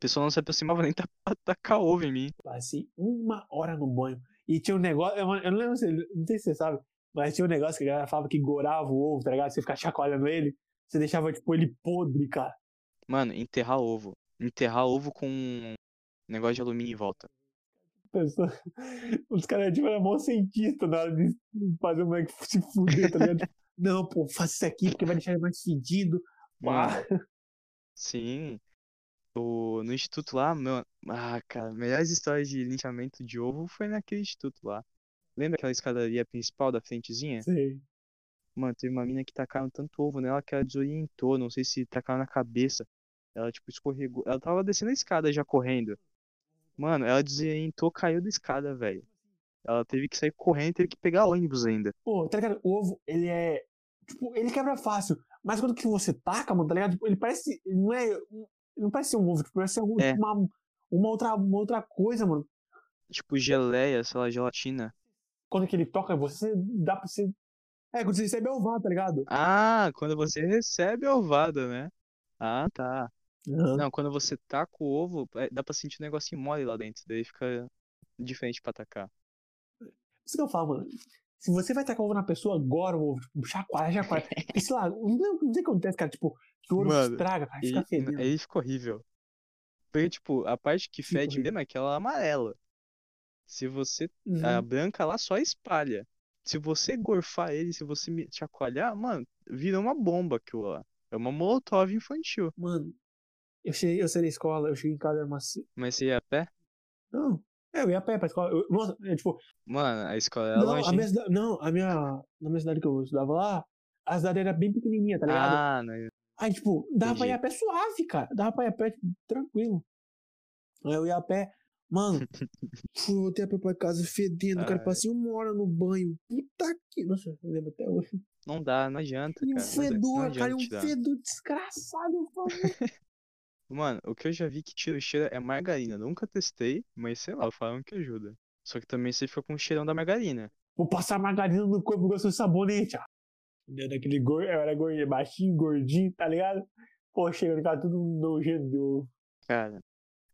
pessoa não se aproximava nem tacar ovo em mim. Passei uma hora no banho. E tinha um negócio, eu, não lembro se, não sei se você sabe, mas tinha um negócio que a galera falava que gorava o ovo, tá ligado? Você ficar chacoalhando ele, você deixava, tipo, ele podre, cara. Mano, enterrar ovo. Enterrar ovo com um negócio de alumínio em volta. Pessoa, os caras, tipo, eram mó cientista na hora de fazer o moleque se fuder, tá ligado? não, pô, faça isso aqui porque vai deixar ele mais fedido. Sim. O, no instituto lá, meu, ah, cara, melhores histórias de linchamento de ovo foi naquele instituto lá. Lembra aquela escadaria principal da frentezinha? Sei. Mano, teve uma mina que tacaram tanto ovo nela que ela desorientou, não sei se tacaram na cabeça. Ela, tipo, escorregou. Ela tava descendo a escada já correndo. Mano, ela desorientou, caiu da escada, velho. Ela teve que sair correndo e teve que pegar ônibus ainda. Pô, tá ligado? O ovo, ele é. Tipo, ele quebra fácil. Mas quando que você taca, mano, tá ligado? Tipo, ele parece. Não é. Não parece ser um ovo, tipo, parece ser um- É. tipo, uma, uma, outra, uma outra coisa, mano. Tipo, geleia, sei lá, gelatina. Quando que ele toca, você dá pra você. É, quando você recebe ovado, tá ligado? Ah, quando você recebe a ovada, né? Ah, tá. Não, quando você taca o ovo, é, dá pra sentir um negocinho mole lá dentro. Daí fica diferente pra atacar. Isso que eu falo, mano. Se você vai tacar ovo na pessoa agora, o ovo, tipo, chacoalha, chacoalha. Porque, sei lá, não, não sei o que acontece, cara. Tipo, que o ouro Mano, estraga, cara. Fica E fedendo. aí fica horrível. Porque, tipo, a parte que fede horrível. mesmo é aquela amarela. Se você. Uhum. A branca lá só espalha. Se você gorfar ele, se você me- chacoalhar, mano, vira uma bomba aquilo lá. É uma molotov infantil. Mano, eu cheguei, eu saí da escola, eu cheguei em casa, era umas. Mas você ia a pé? Não. É, eu ia a pé pra escola. Eu- nossa, é, tipo, Mano, a escola era não, longe. a minha não, a minha. Na minha cidade que eu estudava lá, a cidade era bem pequenininha, tá ligado? Ah, né? Aí, tipo, dava pra ir a pé suave, cara. Dava pra ir a pé, tipo, tranquilo. Aí eu ia a pé. Mano, fui, voltei a pé pra casa fedendo, cara. Passei uma hora no banho. Puta que. Nossa, eu lembro até hoje. Não dá, não adianta, E um cara. Não, não fedor, cara. um fedor desgraçado. eu Mano, o que eu já vi que tira o cheiro é margarina. Nunca testei, mas sei lá, falam que ajuda. Só que também você fica com o cheirão da margarina. Vou passar margarina no corpo se fosse sabonete, ó. Deu daquele gordo, eu era gordinho, baixinho, gordinho, tá ligado? Pô, chega, cara, tudo nojento de ovo. Cara,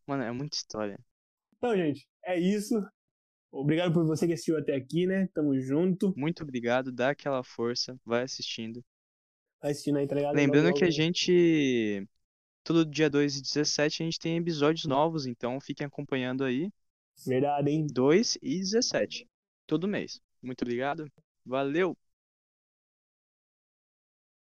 mano, é muita história. Então, gente, é isso. Obrigado por você que assistiu até aqui, né? Tamo junto. Muito obrigado, dá aquela força, vai assistindo. Vai assistindo aí, tá ligado? Lembrando Logo, que a logo- gente. Todo dia 2 e 17 a gente tem episódios novos, então fiquem acompanhando aí. Verdade, hein? 2 e 17. Todo mês. Muito obrigado. Valeu!